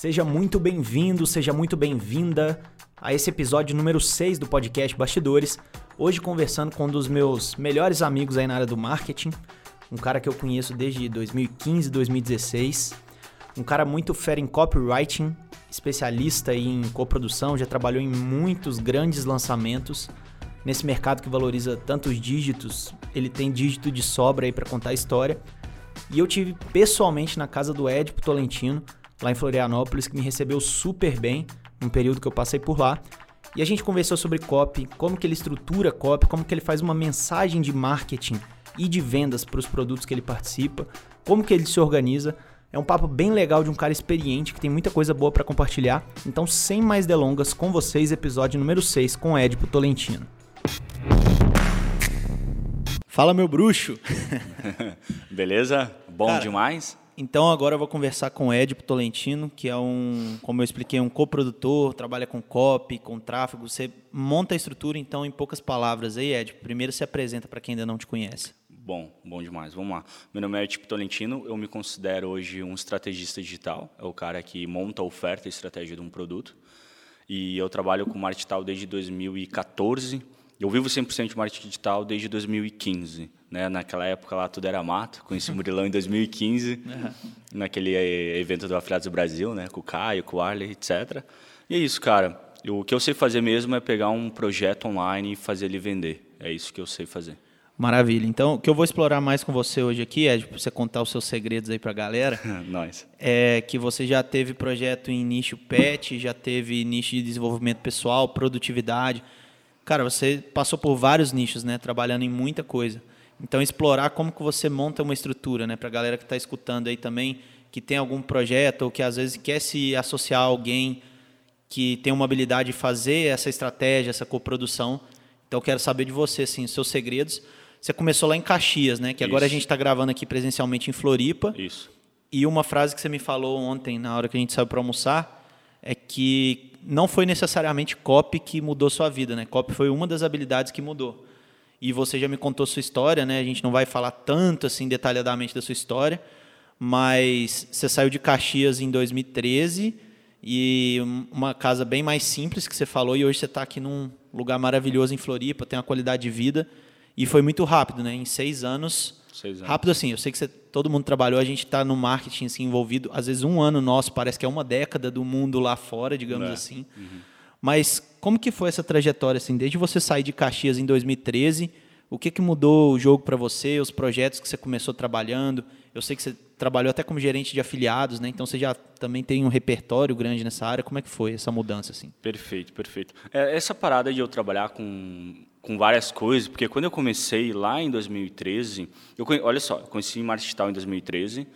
Seja muito bem-vindo, seja muito bem-vinda a esse episódio número 6 do podcast Bastidores. Hoje conversando com um dos meus melhores amigos aí na área do marketing, um cara que eu conheço desde 2015, 2016, um cara muito fera em copywriting, especialista em coprodução, já trabalhou em muitos grandes lançamentos. Nesse mercado que valoriza tantos dígitos, ele tem dígito de sobra aí para contar a história. E eu tive pessoalmente na casa do Edipo Tolentino, lá em Florianópolis, que me recebeu super bem num período que eu passei por lá. E a gente conversou sobre copy, como que ele estrutura copy, como que ele faz uma mensagem de marketing e de vendas para os produtos que ele participa, como que ele se organiza. É um papo bem legal de um cara experiente que tem muita coisa boa para compartilhar. Então, sem mais delongas, com vocês, episódio número 6 com Edipo Tolentino. Fala, meu bruxo! Beleza? Bom Cara, demais? Então agora eu vou conversar com o Edipo Tolentino, que é um, como eu expliquei, um coprodutor, trabalha com copy, com tráfego. Você monta a estrutura, então, em poucas palavras aí, Edipo. Primeiro se apresenta para quem ainda não te conhece. Bom, bom demais. Vamos lá. Meu nome é Edipo Tolentino, eu me considero hoje um estrategista digital. É o cara que monta a oferta e estratégia de um produto. E eu trabalho com marketing digital desde 2014. Eu vivo 100% de marketing digital desde 2015. Né? Naquela época lá tudo era mato. Conheci o Murilão em 2015, uhum. naquele eh, evento do Afiliados do Brasil, né? com o Caio, com o Arley, etc. E é isso, cara. Eu, o que eu sei fazer mesmo é pegar um projeto online e fazer ele vender. É isso que eu sei fazer. Maravilha. Então, o que eu vou explorar mais com você hoje aqui, é para você contar os seus segredos aí para a galera. Nós. É que você já teve projeto em nicho pet, já teve nicho de desenvolvimento pessoal, produtividade. Cara, você passou por vários nichos, né? Trabalhando em muita coisa. Então, explorar como que você monta uma estrutura, né? Para a galera que está escutando aí também, que tem algum projeto ou que às vezes quer se associar a alguém que tem uma habilidade de fazer essa estratégia, essa coprodução. Então, eu quero saber de você, assim, seus segredos. Você começou lá em Caxias, né? Que agora Isso. a gente está gravando aqui presencialmente em Floripa. Isso. E uma frase que você me falou ontem, na hora que a gente saiu para almoçar, é que não foi necessariamente copy que mudou sua vida, né? Copy foi uma das habilidades que mudou. E você já me contou sua história, né? A gente não vai falar tanto assim detalhadamente da sua história, mas você saiu de Caxias em 2013 e uma casa bem mais simples que você falou e hoje você está aqui num lugar maravilhoso em Floripa, tem uma qualidade de vida e foi muito rápido, né? Em seis anos, seis anos. rápido assim. Eu sei que você, todo mundo trabalhou, a gente está no marketing assim, envolvido. Às vezes um ano nosso parece que é uma década do mundo lá fora, digamos é. assim. Uhum. Mas como que foi essa trajetória assim, desde você sair de Caxias em 2013? O que, que mudou o jogo para você? Os projetos que você começou trabalhando? Eu sei que você trabalhou até como gerente de afiliados, né? Então você já também tem um repertório grande nessa área. Como é que foi essa mudança assim? Perfeito, perfeito. É, essa parada de eu trabalhar com com várias coisas, porque quando eu comecei lá em 2013, eu olha só, eu conheci marketing digital em 2013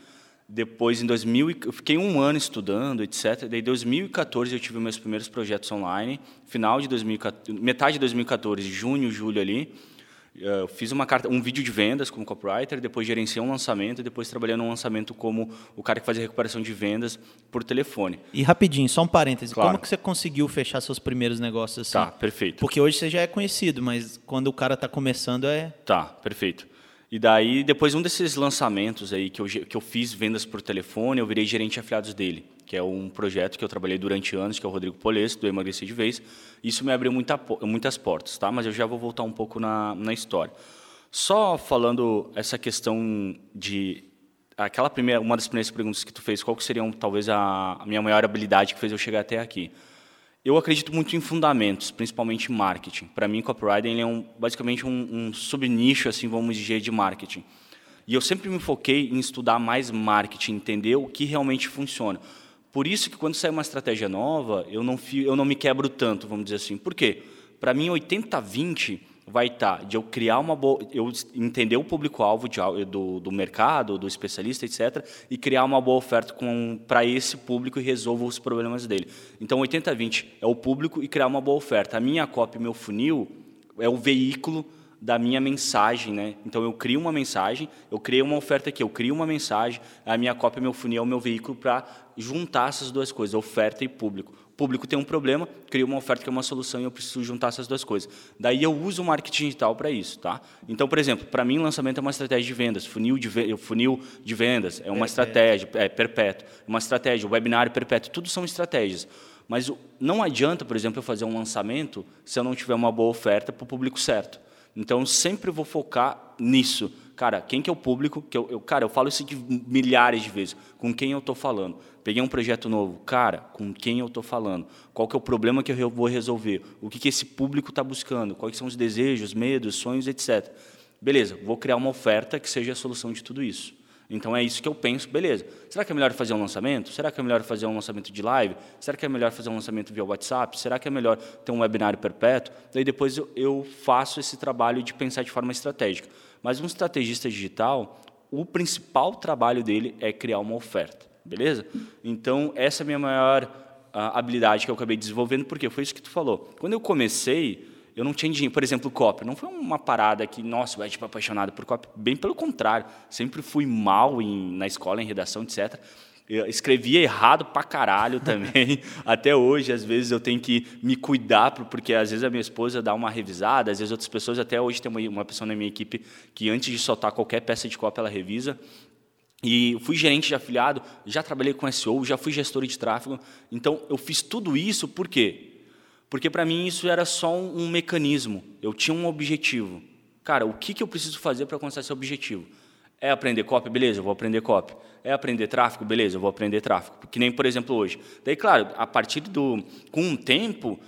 depois, em 2000, eu fiquei um ano estudando, etc. Daí, em 2014, eu tive meus primeiros projetos online. Final de 2014, metade de 2014, junho, julho ali, eu fiz uma carta, um vídeo de vendas como copywriter, depois gerenciei um lançamento, e depois trabalhei num lançamento como o cara que fazia recuperação de vendas por telefone. E rapidinho, só um parêntese, claro. como que você conseguiu fechar seus primeiros negócios assim? Tá, perfeito. Porque hoje você já é conhecido, mas quando o cara está começando é... Tá, perfeito. E daí, depois um desses lançamentos aí que eu, que eu fiz vendas por telefone, eu virei gerente de afiliados dele, que é um projeto que eu trabalhei durante anos, que é o Rodrigo Polesso, do Emagrecer de Vez. Isso me abriu muita, muitas portas, tá? Mas eu já vou voltar um pouco na, na história. Só falando essa questão de aquela primeira, uma das primeiras perguntas que tu fez, qual que seria talvez a, a minha maior habilidade que fez eu chegar até aqui? Eu acredito muito em fundamentos, principalmente em marketing. Para mim, copywriting é um, basicamente um, um subnicho, assim, vamos dizer, de marketing. E eu sempre me foquei em estudar mais marketing, entender o que realmente funciona. Por isso que quando sai uma estratégia nova, eu não, eu não me quebro tanto, vamos dizer assim. Por quê? Para mim, 80-20 vai estar tá de eu criar uma boa, eu entender o público-alvo do, do mercado, do especialista, etc., e criar uma boa oferta para esse público e resolver os problemas dele. Então, 80-20 é o público e criar uma boa oferta. A minha copy, meu funil, é o veículo da minha mensagem, né? Então eu crio uma mensagem, eu criei uma oferta aqui, eu crio uma mensagem, a minha cópia, meu funil é o meu veículo para juntar essas duas coisas, oferta e público. O público tem um problema, crio uma oferta que é uma solução e eu preciso juntar essas duas coisas. Daí eu uso o marketing digital para isso, tá? Então, por exemplo, para mim lançamento é uma estratégia de vendas, funil de, funil de vendas é uma perpétuo. estratégia, é perpétuo, é uma estratégia, webinário perpétuo, tudo são estratégias. Mas não adianta, por exemplo, eu fazer um lançamento se eu não tiver uma boa oferta para o público certo. Então, sempre vou focar nisso. Cara, quem que é o público? Que eu, eu cara, eu falo isso de milhares de vezes. Com quem eu estou falando? Peguei um projeto novo. Cara, com quem eu estou falando? Qual que é o problema que eu vou resolver? O que, que esse público está buscando? Quais são os desejos, medos, sonhos, etc. Beleza, vou criar uma oferta que seja a solução de tudo isso. Então é isso que eu penso, beleza. Será que é melhor fazer um lançamento? Será que é melhor fazer um lançamento de live? Será que é melhor fazer um lançamento via WhatsApp? Será que é melhor ter um webinário perpétuo? Daí depois eu, faço esse trabalho de pensar de forma estratégica. Mas um estrategista digital, o principal trabalho dele é criar uma oferta, beleza? Então essa é a minha maior a, habilidade que eu acabei desenvolvendo, porque foi isso que tu falou. Quando eu comecei, eu não tinha dinheiro. Por exemplo, o copy. Não foi uma parada que, nossa, eu era tipo, apaixonado por copy. Bem pelo contrário. Sempre fui mal em, na escola, em redação, etc. Eu escrevia errado pra caralho também. Até hoje, às vezes, eu tenho que me cuidar, porque às vezes a minha esposa dá uma revisada, às vezes outras pessoas, até hoje tem uma, uma pessoa na minha equipe que antes de soltar qualquer peça de cópia, ela revisa. E fui gerente de afiliado, já trabalhei com SEO, já fui gestor de tráfego. Então, eu fiz tudo isso por quê? Porque para mim isso era só um, um, mecanismo. Eu tinha um objetivo. Cara, o que, que eu preciso fazer para alcançar esse objetivo? É aprender copy? Beleza, eu vou aprender copy. É aprender tráfego? Beleza, eu vou aprender tráfego. Que nem, por exemplo, hoje. Daí, claro, a partir do... Com um tempo,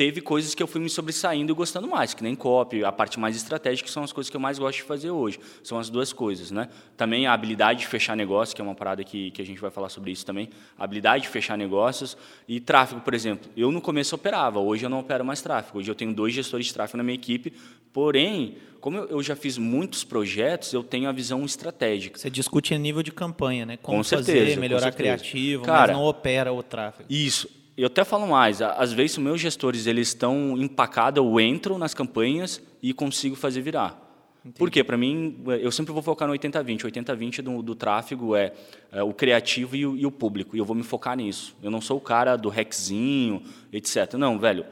teve coisas que eu fui me sobressaindo e gostando mais, que nem copy, a parte mais estratégica, que são as coisas que eu mais gosto de fazer hoje. São as duas coisas, né? Também a habilidade de fechar negócios, que é uma parada que, que a gente vai falar sobre isso também. A habilidade de fechar negócios e tráfego, por exemplo. Eu no começo operava, hoje eu não opero mais tráfego. Hoje eu tenho dois gestores de tráfego na minha equipe, porém, como eu, já fiz muitos projetos, eu tenho a visão estratégica. Você discute a nível de campanha, né? Como com fazer, certeza, melhorar criativo, Cara, mas não opera o tráfego. Isso eu até falo mais, às vezes os meus gestores eles estão empacados, eu entro nas campanhas e consigo fazer virar. Entendi. Por quê? Para mim, eu sempre vou focar no 80-20. 80-20 do, do tráfego é, é o criativo e o, e o, público, e eu vou me focar nisso. Eu não sou o cara do rexinho, etc. Não, velho,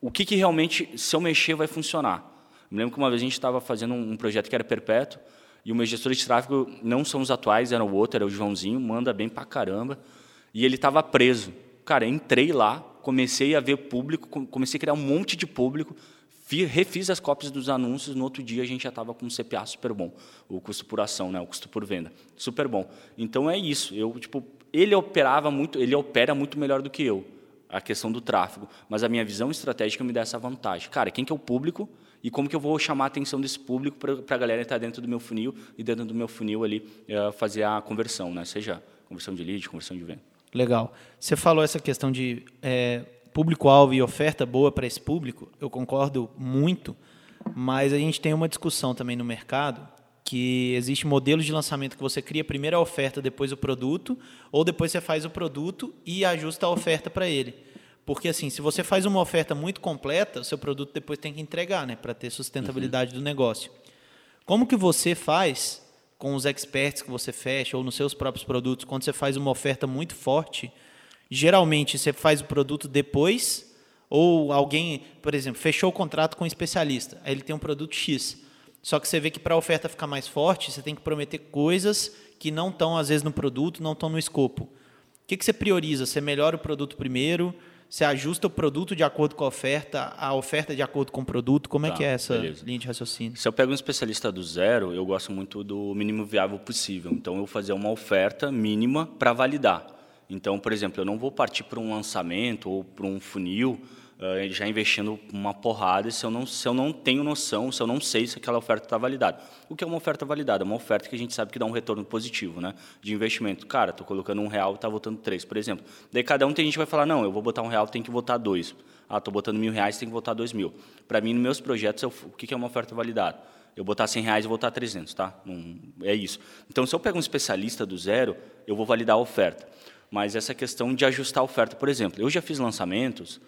o que, que realmente, se eu mexer, vai funcionar? Me lembro que uma vez a gente estava fazendo um, um projeto que era perpétuo, e o meu gestor de tráfego não são os atuais, era o outro, era o Joãozinho, manda bem pra caramba, e ele estava preso. Cara, entrei lá, comecei a ver público, comecei a criar um monte de público, refiz as cópias dos anúncios, no outro dia a gente já estava com um CPA super bom, o custo por ação, né, o custo por venda, super bom. Então é isso, eu tipo, ele operava muito, ele opera muito melhor do que eu, a questão do tráfego, mas a minha visão estratégica me dá essa vantagem. Cara, quem que é o público e como que eu vou chamar a atenção desse público para a galera estar dentro do meu funil e dentro do meu funil ali eh, fazer a conversão, né, seja conversão de lead, conversão de venda. Legal. Você falou essa questão de é, público-alvo e oferta boa para esse público. Eu concordo muito, mas a gente tem uma discussão também no mercado que existe modelos de lançamento que você cria primeiro a oferta, depois o produto, ou depois você faz o produto e ajusta a oferta para ele. Porque assim, se você faz uma oferta muito completa, o seu produto depois tem que entregar, né, para ter sustentabilidade uhum. do negócio. Como que você faz com os experts que você fecha ou nos seus próprios produtos, quando você faz uma oferta muito forte, geralmente você faz o produto depois ou alguém, por exemplo, fechou o contrato com um especialista, aí ele tem um produto X. Só que você vê que para a oferta ficar mais forte, você tem que prometer coisas que não estão, às vezes, no produto, não estão no escopo. O que, que você prioriza? Você melhora o produto primeiro? Você ajusta o produto de acordo com a oferta, a oferta de acordo com o produto? Como é tá, é que é essa beleza. linha de raciocínio? Se eu pego um especialista do zero, eu gosto muito do mínimo viável possível. Então, eu vou fazer uma oferta mínima para validar. Então, por exemplo, eu não vou partir para um lançamento ou para um funil uh, já investindo uma porrada se eu, não, se eu não tenho noção, se eu não sei se aquela oferta está validada. O que é uma oferta validada? É uma oferta que a gente sabe que dá um retorno positivo né, de investimento. Cara, estou colocando um real e está votando três, por exemplo. Daí cada um tem gente que vai falar, não, eu vou botar um real, tem que votar dois. Ah, estou botando mil reais, tem que votar dois mil. Para mim, nos meus projetos, eu, o que é uma oferta validada? Eu botar 100 reais e votar 300, tá? É isso. Então, se eu pego um especialista do zero, eu vou validar a oferta. Mas essa questão de ajustar a oferta, por exemplo, eu já fiz lançamentos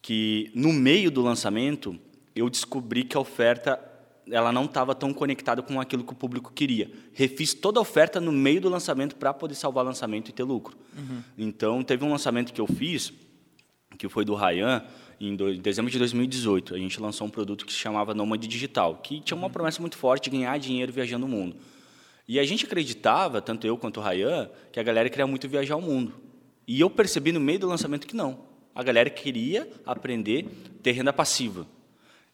que no meio do lançamento eu descobri que a oferta ela não estava tão conectada com aquilo que o público queria. Refiz toda a oferta no meio do lançamento para poder salvar o lançamento e ter lucro. Uhum. Então, teve um lançamento que eu fiz, que foi do Ryan, em, dezembro de 2018. A gente lançou um produto que se chamava Nômade Digital, que tinha uma uhum. promessa muito forte de ganhar dinheiro viajando o mundo. E a gente acreditava, tanto eu quanto o Ryan, que a galera queria muito viajar o mundo. E eu percebi no meio do lançamento que não. A galera queria aprender ter renda passiva.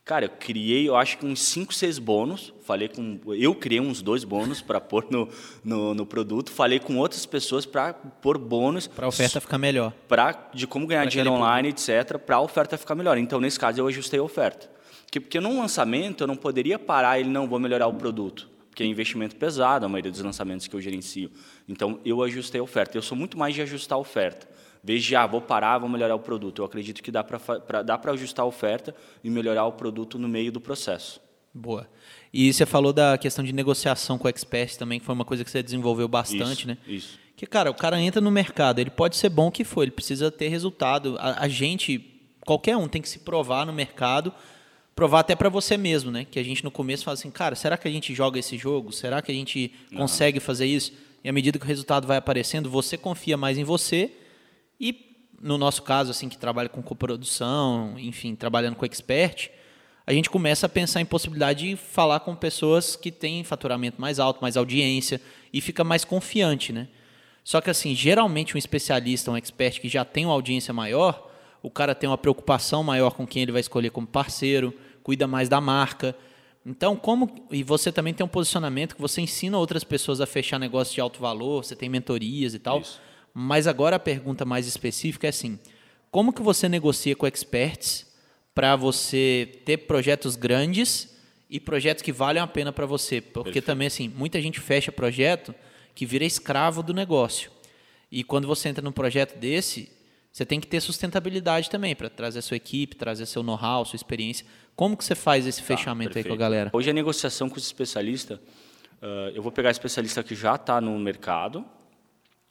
Cara, eu criei, eu acho que uns 5, 6 bônus. Falei com. Eu criei uns dois bônus para pôr no, no, no, produto. Falei com outras pessoas para pôr bônus. Para a oferta ficar melhor. Pra, de como ganhar pra dinheiro online, etc., para a oferta ficar melhor. Então, nesse caso, eu ajustei a oferta. Porque, porque num lançamento eu não poderia parar e não vou melhorar o produto. Porque é investimento pesado a maioria dos lançamentos que eu gerencio. Então, eu ajustei a oferta. Eu sou muito mais de ajustar a oferta de, ah, vou parar, vou melhorar o produto. Eu acredito que dá para ajustar a oferta e melhorar o produto no meio do processo. Boa. E você falou da questão de negociação com o expert também, que foi uma coisa que você desenvolveu bastante, isso, né? Isso. Que, cara, o cara entra no mercado, ele pode ser bom que for, ele precisa ter resultado. A, a gente, qualquer um, tem que se provar no mercado, provar até para você mesmo, né? Que a gente no começo fala assim, cara, será que a gente joga esse jogo? Será que a gente consegue fazer isso? E à medida que o resultado vai aparecendo, você confia mais em você e no nosso caso, assim, que trabalha com coprodução, enfim, trabalhando com expert, a gente começa a pensar em possibilidade de falar com pessoas que têm faturamento mais alto, mais audiência e fica mais confiante, né? Só que assim, geralmente um especialista, um expert que já tem uma audiência maior, o cara tem uma preocupação maior com quem ele vai escolher como parceiro, cuida mais da marca. Então, como e você também tem um posicionamento que você ensina outras pessoas a fechar negócios de alto valor, você tem mentorias e tal. Isso. Mas agora a pergunta mais específica é assim: como que você negocia com experts para você ter projetos grandes e projetos que valem a pena para você? Porque Perfeito. também assim, muita gente fecha projeto que vira escravo do negócio. E quando você entra num projeto desse, você tem que ter sustentabilidade também para trazer sua equipe, trazer seu know-how, sua experiência. Como que você faz esse tá, fechamento aí com a galera? Hoje a negociação com os especialistas, uh, eu vou pegar especialista que já está no mercado,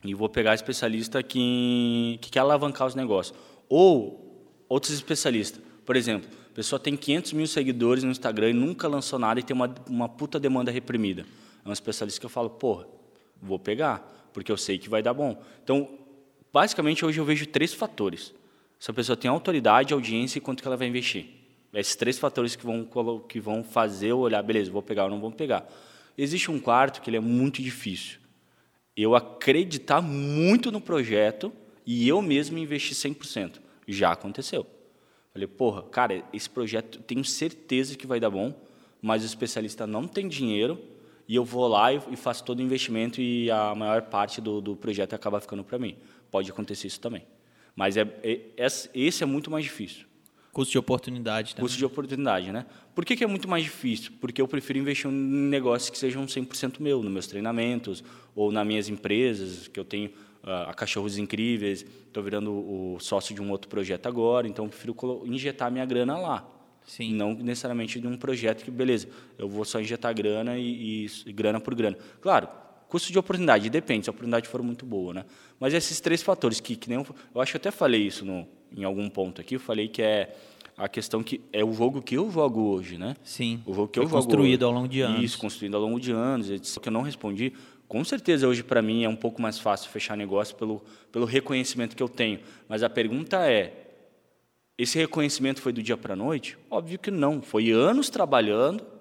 e vou pegar especialista que, que quer alavancar os negócios. Ou outros especialistas. Por exemplo, a pessoa tem 500 mil seguidores no Instagram e nunca lançou nada e tem uma, uma puta demanda reprimida. É um especialista que eu falo, porra, vou pegar, porque eu sei que vai dar bom. Então, basicamente, hoje eu vejo três fatores. Se a pessoa tem autoridade, audiência e quanto que ela vai investir. Esses três fatores que vão, que vão fazer eu olhar, beleza, vou pegar ou não vou pegar. Existe um quarto que ele é muito difícil, eu acreditar muito no projeto e eu mesmo investir 100%. Já aconteceu. Falei, porra, cara, esse projeto tenho certeza que vai dar bom, mas o especialista não tem dinheiro e eu vou lá e, faço todo o investimento e a maior parte do, do projeto acaba ficando para mim. Pode acontecer isso também. Mas é, é, esse é muito mais difícil. Custo de oportunidade. Também. Custo de oportunidade, né? Por que, que, é muito mais difícil? Porque eu prefiro investir em negócios que sejam 100% meu, nos meus treinamentos ou nas minhas empresas, que eu tenho uh, a Cachorros Incríveis, estou virando o sócio de um outro projeto agora, então eu prefiro injetar minha grana lá. Sim. Não necessariamente de um projeto que, beleza, eu vou só injetar grana e, e, e grana por grana. Claro, custo de oportunidade, depende, se a oportunidade for muito boa, né? Mas esses três fatores que, que nem eu, eu acho que eu até falei isso no, em algum ponto aqui, eu falei que é a questão que é o jogo que eu jogo hoje, né? Sim. O jogo que eu jogo construído hoje. ao longo de anos. Isso, construído ao longo de anos. Isso que eu não respondi. Com certeza hoje para mim é um pouco mais fácil fechar negócio pelo pelo reconhecimento que eu tenho. Mas a pergunta é esse reconhecimento foi do dia para a noite? Óbvio que não. Foi anos trabalhando.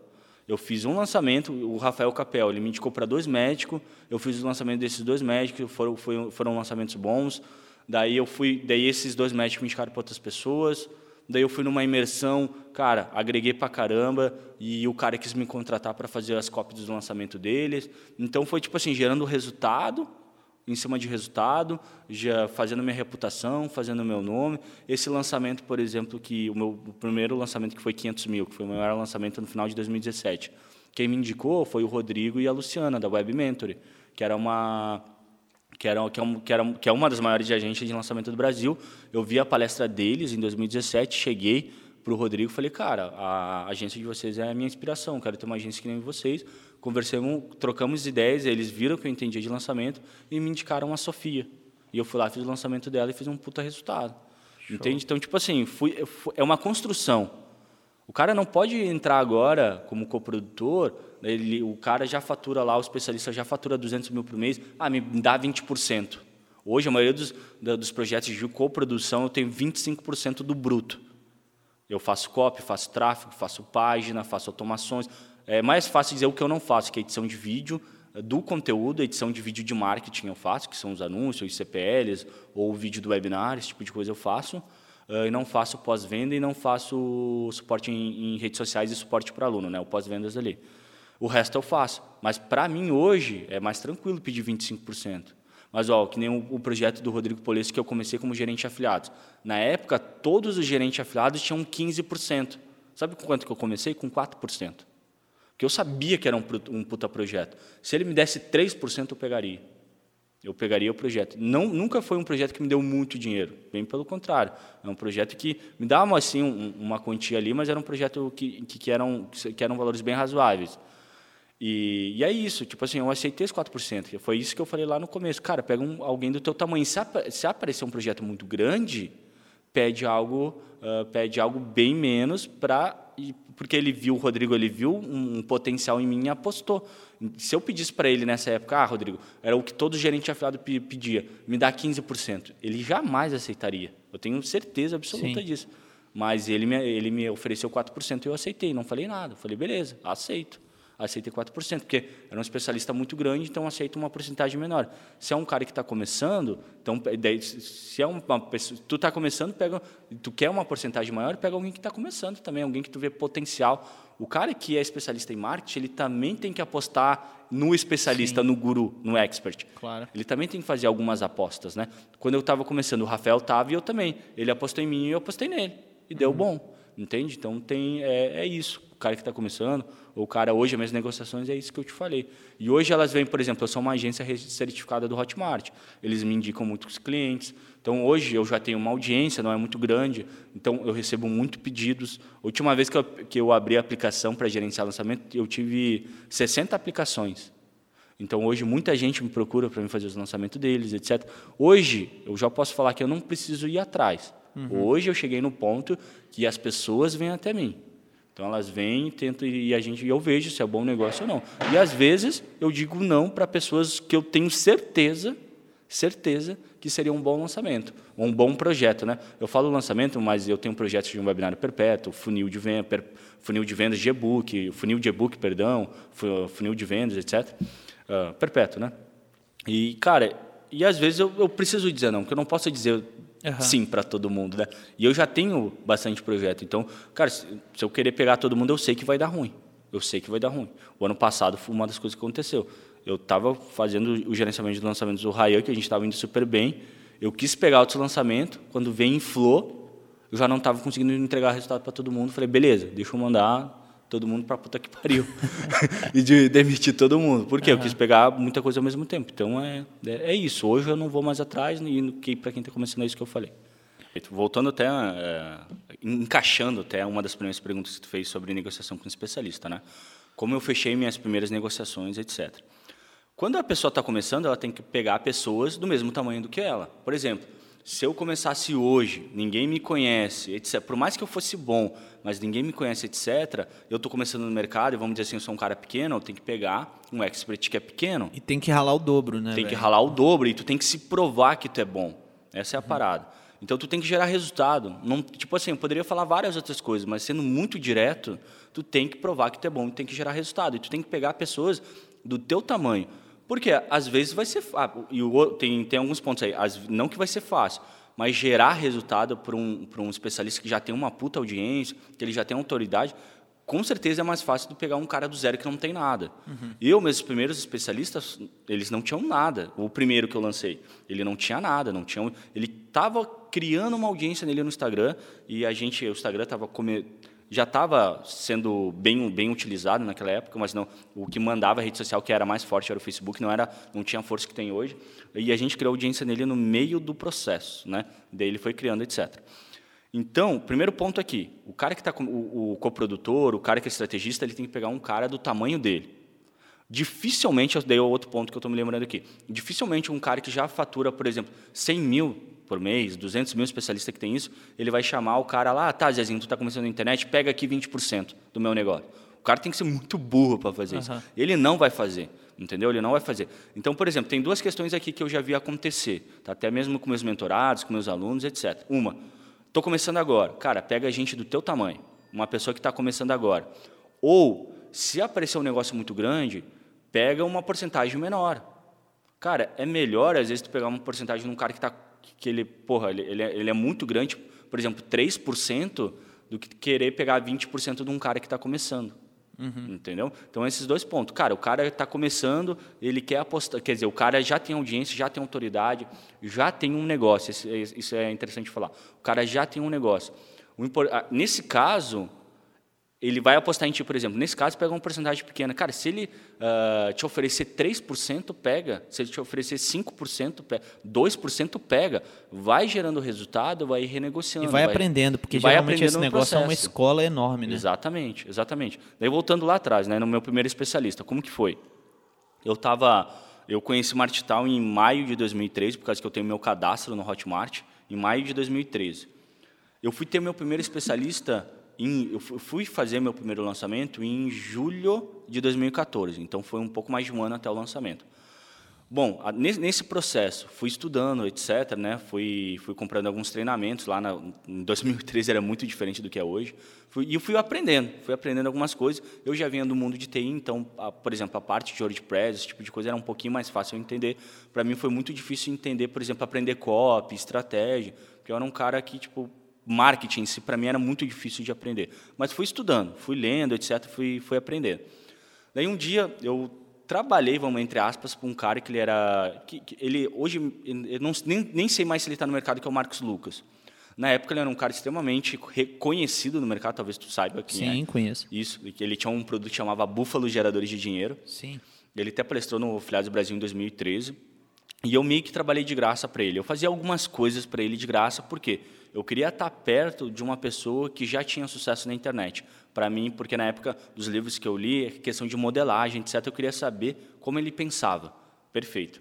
Eu fiz um lançamento, o Rafael Capel, ele me indicou para dois médicos, eu fiz o lançamento desses dois médicos, foram, foram lançamentos bons. Daí eu fui, daí esses dois médicos me indicaram para outras pessoas. Daí eu fui numa imersão, cara, agreguei para caramba e o cara quis me contratar para fazer as cópias do lançamento deles. Então foi tipo assim, gerando resultado em cima de resultado, já fazendo minha reputação, fazendo meu nome. Esse lançamento, por exemplo, que o meu o primeiro lançamento que foi 500 mil, que foi o meu maior lançamento no final de 2017. Quem me indicou foi o Rodrigo e a Luciana da Web Mentory, que era uma que, era, que, é, um, que, era, que é uma das maiores agências de lançamento do Brasil. Eu vi a palestra deles em 2017, cheguei para o Rodrigo e falei, cara, a agência de vocês é a minha inspiração, quero ter uma agência que nem vocês. Conversamos, trocamos ideias, eles viram que eu entendia de lançamento e me indicaram a Sofia. E eu fui lá, fiz o lançamento dela e fiz um puta resultado. Show. Entende? Então, tipo assim, fui, é uma construção. O cara não pode entrar agora como coprodutor, ele, o cara já fatura lá, o especialista já fatura 200 mil por mês, ah, me dá 20%. Hoje, a maioria dos, dos projetos de coprodução, eu tenho 25% do bruto. Eu faço copy, faço tráfego, faço página, faço automações. É mais fácil dizer o que eu não faço, que é edição de vídeo, do conteúdo, edição de vídeo de marketing eu faço, que são os anúncios, os CPLs, ou o vídeo do webinar, esse tipo de coisa eu faço. Uh, e não faço pós-venda e não faço suporte em, em redes sociais e suporte para aluno, né, o pós-vendas ali. O resto eu faço. Mas para mim hoje é mais tranquilo pedir 25%. Mas, ó, que nem o, o projeto do Rodrigo Polesse, que eu comecei como gerente de afiliados. Na época, todos os gerentes afiliados tinham 15%. Sabe com quanto que eu comecei? Com 4%. Porque eu sabia que era um, um puta projeto. Se ele me desse 3%, eu pegaria. Eu pegaria o projeto. Não, nunca foi um projeto que me deu muito dinheiro, bem pelo contrário. É um projeto que me dava assim um, uma quantia ali, mas era um projeto que, que, que, eram, que eram valores bem razoáveis. E, e, é isso, tipo assim, eu aceitei os 4%. Foi isso que eu falei lá no começo. Cara, pega um, alguém do teu tamanho. Se, se aparecer um projeto muito grande, pede algo, uh, pede algo bem menos para porque ele viu o Rodrigo, ele viu um, um potencial em mim e apostou. Se eu pedisse para ele nessa época, ah, Rodrigo, era o que todo gerente afiliado pedia, me dá 15%, ele jamais aceitaria. Eu tenho certeza absoluta Sim. disso. Mas ele me, ele me ofereceu 4% e eu aceitei, não falei nada. Falei, beleza, aceito aceitei 4%, porque era um especialista muito grande, então aceita uma porcentagem menor. Se é um cara que está começando, então se é uma pessoa, tu está começando, pega, tu quer uma porcentagem maior, pega alguém que está começando também, alguém que tu vê potencial. O cara que é especialista em marketing, ele também tem que apostar no especialista, Sim. no guru, no expert. Claro. Ele também tem que fazer algumas apostas, né? Quando eu estava começando, o Rafael estava e eu também. Ele apostou em mim e eu apostei nele. E uhum. deu bom, entende? Então tem é, é isso cara que está começando, ou o cara hoje, as minhas negociações é isso que eu te falei. E hoje elas vêm, por exemplo, eu sou uma agência certificada do Hotmart, eles me indicam muitos clientes. Então hoje eu já tenho uma audiência, não é muito grande, então eu recebo muito pedidos. A última vez que eu, que eu abri a aplicação para gerenciar lançamento, eu tive 60 aplicações. Então hoje muita gente me procura para me fazer os lançamentos deles, etc. Hoje eu já posso falar que eu não preciso ir atrás. Uhum. Hoje eu cheguei no ponto que as pessoas vêm até mim. Então elas vêm, tentam e a gente eu vejo se é bom negócio ou não. E às vezes eu digo não para pessoas que eu tenho certeza, certeza que seria um bom lançamento, um bom projeto, né? Eu falo lançamento, mas eu tenho projetos de um webinário perpétuo, funil de venda, funil de vendas de e-book, funil de e-book, perdão, funil de vendas, etc. Uh, ah, perpétuo, né? E cara, e às vezes eu, eu preciso dizer não, porque eu não posso dizer Uhum. sim para todo mundo, né? E eu já tenho bastante projeto, então, cara, se, se eu querer pegar todo mundo, eu sei que vai dar ruim. Eu sei que vai dar ruim. O ano passado foi uma das coisas que aconteceu. Eu estava fazendo o gerenciamento de lançamentos do Ryan, que a gente estava indo super bem. Eu quis pegar outro lançamento, quando veio em Flow, eu já não estava conseguindo entregar resultado para todo mundo. Falei, beleza, deixa eu mandar todo mundo para puta que pariu. e de demitir todo mundo. Por quê? Uhum. Eu quis pegar muita coisa ao mesmo tempo. Então é, é, é isso. Hoje eu não vou mais atrás e que para quem está começando é isso que eu falei. Voltando até, é, encaixando até uma das primeiras perguntas que tu fez sobre negociação com especialista, né? Como eu fechei minhas primeiras negociações, etc. Quando a pessoa está começando, ela tem que pegar pessoas do mesmo tamanho do que ela. Por exemplo, se eu começasse hoje, ninguém me conhece, etc. Por mais que eu fosse bom, mas ninguém me conhece, etc. Eu estou começando no mercado e vamos dizer assim, eu sou um cara pequeno, eu tenho que pegar um expert que é pequeno. E tem que ralar o dobro, né? Tem véio? que ralar o dobro e tu tem que se provar que tu é bom. Essa é a uhum. parada. Então tu tem que gerar resultado. Não, tipo assim, eu poderia falar várias outras coisas, mas sendo muito direto, tu tem que provar que tu é bom, tu tem que gerar resultado. E tu tem que pegar pessoas do teu tamanho. Porque às vezes vai ser fácil. E o, tem, tem alguns pontos aí. As, não que vai ser fácil, mas gerar resultado para um, um especialista que já tem uma puta audiência, que ele já tem autoridade, com certeza é mais fácil do pegar um cara do zero que não tem nada. Uhum. Eu, meus primeiros especialistas, eles não tinham nada. O primeiro que eu lancei, ele não tinha nada, não tinha. Ele estava criando uma audiência nele no Instagram e a gente, o Instagram estava come já estava sendo bem, bem utilizado naquela época, mas não, o que mandava a rede social, que era mais forte, era o Facebook, não, era, não tinha a força que tem hoje. E a gente criou audiência nele no meio do processo. Né? Daí ele foi criando, etc. Então, primeiro ponto aqui, o cara que está o, o coprodutor, o cara que é estrategista, ele tem que pegar um cara do tamanho dele. Dificilmente, eu dei outro ponto que eu estou me lembrando aqui, dificilmente um cara que já fatura, por exemplo, 100 mil por mês, 200 mil especialistas que tem isso, ele vai chamar o cara lá, ah, tá, Zezinho, tu está começando na internet, pega aqui 20% do meu negócio. O cara tem que ser muito burro para fazer uhum. isso. Ele não vai fazer, entendeu? Ele não vai fazer. Então, por exemplo, tem duas questões aqui que eu já vi acontecer, tá? até mesmo com meus mentorados, com meus alunos, etc. Uma, estou começando agora. Cara, pega gente do teu tamanho, uma pessoa que está começando agora. Ou, se aparecer um negócio muito grande, pega uma porcentagem menor. Cara, é melhor, às vezes, tu pegar uma porcentagem de um cara que está que ele, porra, ele, ele, é, ele é muito grande, por exemplo, 3%, do que querer pegar 20% de um cara que está começando. Uhum. Entendeu? Então, esses dois pontos. Cara, o cara está começando, ele quer apostar. Quer dizer, o cara já tem audiência, já tem autoridade, já tem um negócio. Isso é interessante falar. O cara já tem um negócio. Nesse caso, ele vai apostar em ti, por exemplo. Nesse caso, pega uma porcentagem pequena. Cara, se ele uh, te oferecer 3%, pega. Se ele te oferecer 5%, pega. 2%, pega. Vai gerando resultado, vai renegociando. E vai, vai aprendendo, porque vai geralmente esse negócio processo. é uma escola enorme, né? Exatamente, exatamente. Daí, voltando lá atrás, né, no meu primeiro especialista, como que foi? Eu estava... Eu conheci Martital em maio de 2013, por causa que eu tenho meu cadastro no Hotmart, em maio de 2013. Eu fui ter meu primeiro especialista em, eu fui fazer meu primeiro lançamento em julho de 2014, então foi um pouco mais de um ano até o lançamento. Bom, nesse processo, fui estudando, etc., né? fui, fui comprando alguns treinamentos, lá na, em 2013 era muito diferente do que é hoje, fui, e eu fui aprendendo, fui aprendendo algumas coisas. Eu já vinha do mundo de TI, então, a, por exemplo, a parte de WordPress, esse tipo de coisa era um pouquinho mais fácil de entender. Para mim foi muito difícil entender, por exemplo, aprender copy, estratégia, porque eu era um cara que, tipo, marketing, se para mim era muito difícil de aprender. Mas fui estudando, fui lendo, etc, fui fui aprendendo. Daí um dia eu trabalhei, vamos entre aspas, com um cara que ele era que, que ele hoje eu não, nem, nem sei mais se ele está no mercado que é o Marcos Lucas. Na época ele era um cara extremamente reconhecido no mercado, talvez tu saiba quem Sim, é. Sim, conheço. Isso, ele tinha um produto que chamava Búfalo Geradores de Dinheiro. Sim. Ele até palestrou no Filiados do Brasil em 2013. E eu meio que trabalhei de graça para ele. Eu fazia algumas coisas para ele de graça, por quê? Eu queria estar perto de uma pessoa que já tinha sucesso na internet. Para mim, porque na época dos livros que eu li, questão de modelagem, etc., eu queria saber como ele pensava. Perfeito.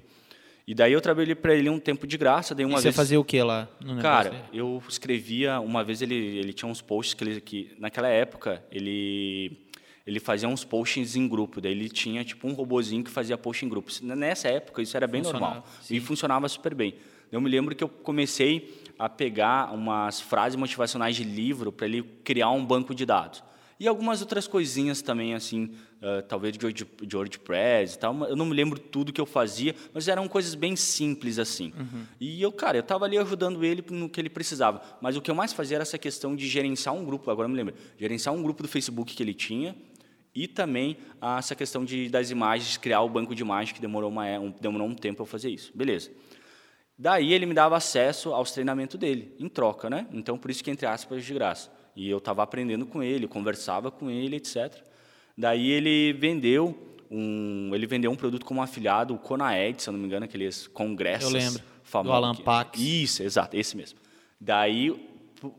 E daí eu trabalhei para ele um tempo de graça, dei uma e vez. Você fazia o que lá? Cara, eu escrevia uma vez ele ele tinha uns posts que ele que naquela época ele ele fazia uns posts em grupo, daí ele tinha tipo um robozinho que fazia post em grupo. Nessa época isso era bem normal sim. e funcionava super bem. Eu me lembro que eu comecei a pegar umas frases motivacionais de livro para ele criar um banco de dados. E algumas outras coisinhas também, assim, uh, talvez de, de WordPress e tal. Eu não me lembro tudo que eu fazia, mas eram coisas bem simples, assim. Uhum. E eu, cara, eu estava ali ajudando ele no que ele precisava. Mas o que eu mais fazia era essa questão de gerenciar um grupo, agora eu me lembro, gerenciar um grupo do Facebook que ele tinha, e também essa questão de, das imagens, criar o banco de imagens, que demorou, uma, um, demorou um tempo para fazer isso. Beleza. Daí ele me dava acesso aos treinamentos dele, em troca, né? Então, por isso que, entre aspas, de graça. E eu estava aprendendo com ele, conversava com ele, etc. Daí ele vendeu um, ele vendeu um produto como afiliado, o Conaed, se eu não me engano, aqueles congressos eu lembro, famosos. Do Alan Pax. Isso, exato, esse mesmo. Daí,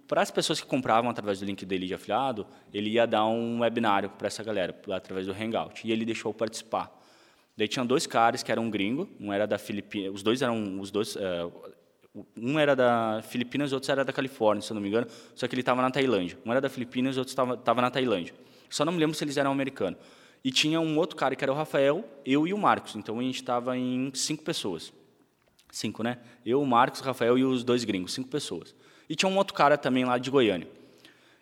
para as pessoas que compravam através do link dele de afiliado, ele ia dar um webinário para essa galera, através do Hangout. E ele deixou participar. Daí tinha dois caras que eram gringo, um era da Filipinas, os dois eram os dois, uh, um era da Filipinas, e outro era da Califórnia, se eu não me engano, só que ele estava na Tailândia. Um era da Filipinas, e outro estava na Tailândia. Só não me lembro se eles eram americanos. E tinha um outro cara que era o Rafael, eu e o Marcos. Então a gente estava em cinco pessoas. Cinco, né? Eu, o Marcos, o Rafael e os dois gringos, cinco pessoas. E tinha um outro cara também lá de Goiânia.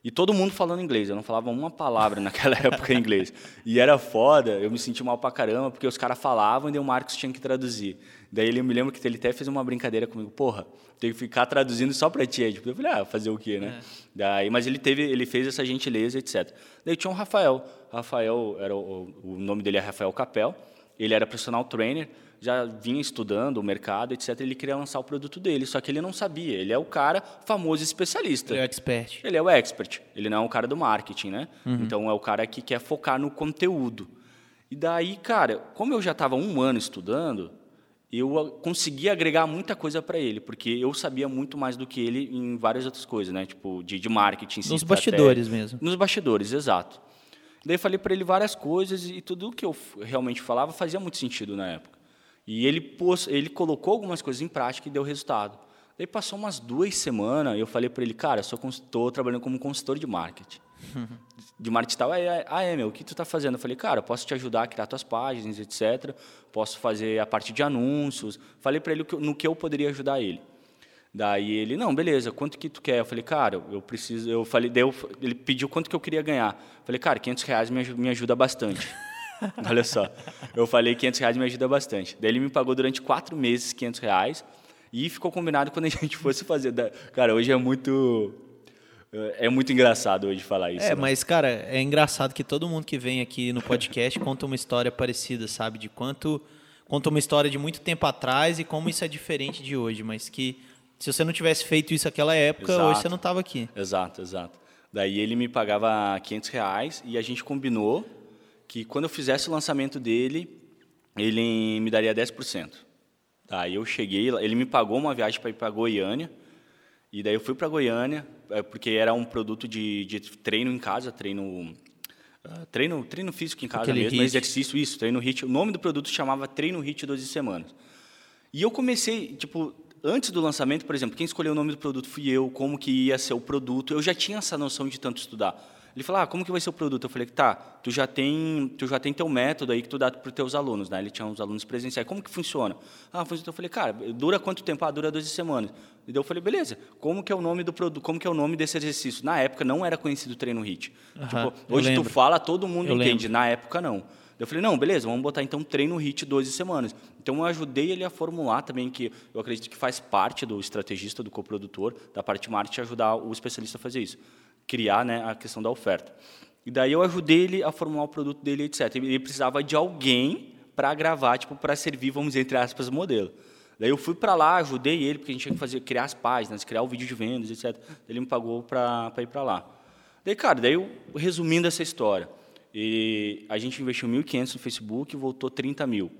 E todo mundo falando inglês, eu não falava uma palavra naquela época em inglês. E era foda, eu me senti mal pra caramba, porque os caras falavam e o Marcos tinha que traduzir. Daí ele me lembro que ele até fez uma brincadeira comigo, porra, tem que ficar traduzindo só para ti. Eu falei, ah, fazer o quê, né? É. Daí, mas ele teve, ele fez essa gentileza, etc. Daí tinha o Rafael. Rafael era o, o nome dele é Rafael Capel. Ele era personal trainer já vinha estudando o mercado, etc. Ele queria lançar o produto dele, só que ele não sabia. Ele é o cara famoso especialista. Ele é o expert. Ele é o expert. Ele não é o cara do marketing, né? Uhum. Então é o cara que quer focar no conteúdo. E daí, cara, como eu já estava um ano estudando, eu consegui agregar muita coisa para ele, porque eu sabia muito mais do que ele em várias outras coisas, né? Tipo, de, de marketing. Nos bastidores mesmo. Nos bastidores, exato. Daí falei para ele várias coisas e tudo que eu realmente falava fazia muito sentido na época. E ele pôs, ele colocou algumas coisas em prática e deu resultado. Daí passou umas duas semanas e eu falei para ele, cara, estou trabalhando como consultor de marketing. de marketing tal, aí, ah, é, meu, o que tu está fazendo? Eu falei, cara, posso te ajudar a criar tuas páginas, etc. Posso fazer a parte de anúncios. Falei para ele no que eu poderia ajudar ele. Daí ele, não, beleza, quanto que tu quer? Eu falei, cara, eu preciso, eu falei, deu, ele pediu quanto que eu queria ganhar. Eu falei, cara, 500 reais me, me ajuda bastante. Olha só, eu falei 500 reais me ajuda bastante. Daí ele me pagou durante quatro meses 500 reais e ficou combinado quando a gente fosse fazer. Cara, hoje é muito é muito engraçado hoje falar isso. É, né? mas, cara, é engraçado que todo mundo que vem aqui no podcast conta uma história parecida, sabe? De quanto. Conta uma história de muito tempo atrás e como isso é diferente de hoje, mas que se você não tivesse feito isso naquela época, exato. hoje você não estava aqui. Exato, exato. Daí ele me pagava 500 reais e a gente combinou que quando eu fizesse o lançamento dele, ele me daria 10%. Daí eu cheguei, ele me pagou uma viagem para ir para Goiânia, e daí eu fui para Goiânia, é, porque era um produto de, de treino em casa, treino Uh, treino, treino físico em casa Aquele mesmo, hit. exercício, isso, treino HIT. O nome do produto chamava Treino HIT 12 semanas. E eu comecei, tipo, antes do lançamento, por exemplo, quem escolheu o nome do produto fui eu, como que ia ser o produto, eu já tinha essa noção de tanto estudar. Ele falou, ah, como que vai ser o produto? Eu falei, tá, tu já tem, tu já tem teu método aí que tu dá para os teus alunos, né? Ele tinha uns alunos presenciais. Como que funciona? Ah, funciona. Eu falei, cara, dura quanto tempo? Ah, dura 12 semanas. E daí eu falei, beleza, como que é o nome do produto, como que é o nome desse exercício? Na época não era conhecido treino HIT. Uhum, tipo, hoje tu fala, todo mundo eu entende. Lembro. Na época não. Eu falei, não, beleza, vamos botar então treino HIT 12 semanas. Então eu ajudei ele a formular também, que eu acredito que faz parte do estrategista, do coprodutor, da parte marketing, ajudar o especialista a fazer isso. Criar né, a questão da oferta. E daí eu ajudei ele a formular o produto dele, etc. Ele precisava de alguém para gravar, tipo, para servir, vamos dizer, entre aspas, modelo. Daí eu fui para lá, ajudei ele, porque a gente tinha que fazer, criar as páginas, criar o vídeo de vendas, etc. Ele me pagou para ir para lá. Daí, cara, daí eu, resumindo essa história, e a gente investiu 1.500 no Facebook e voltou 30 mil.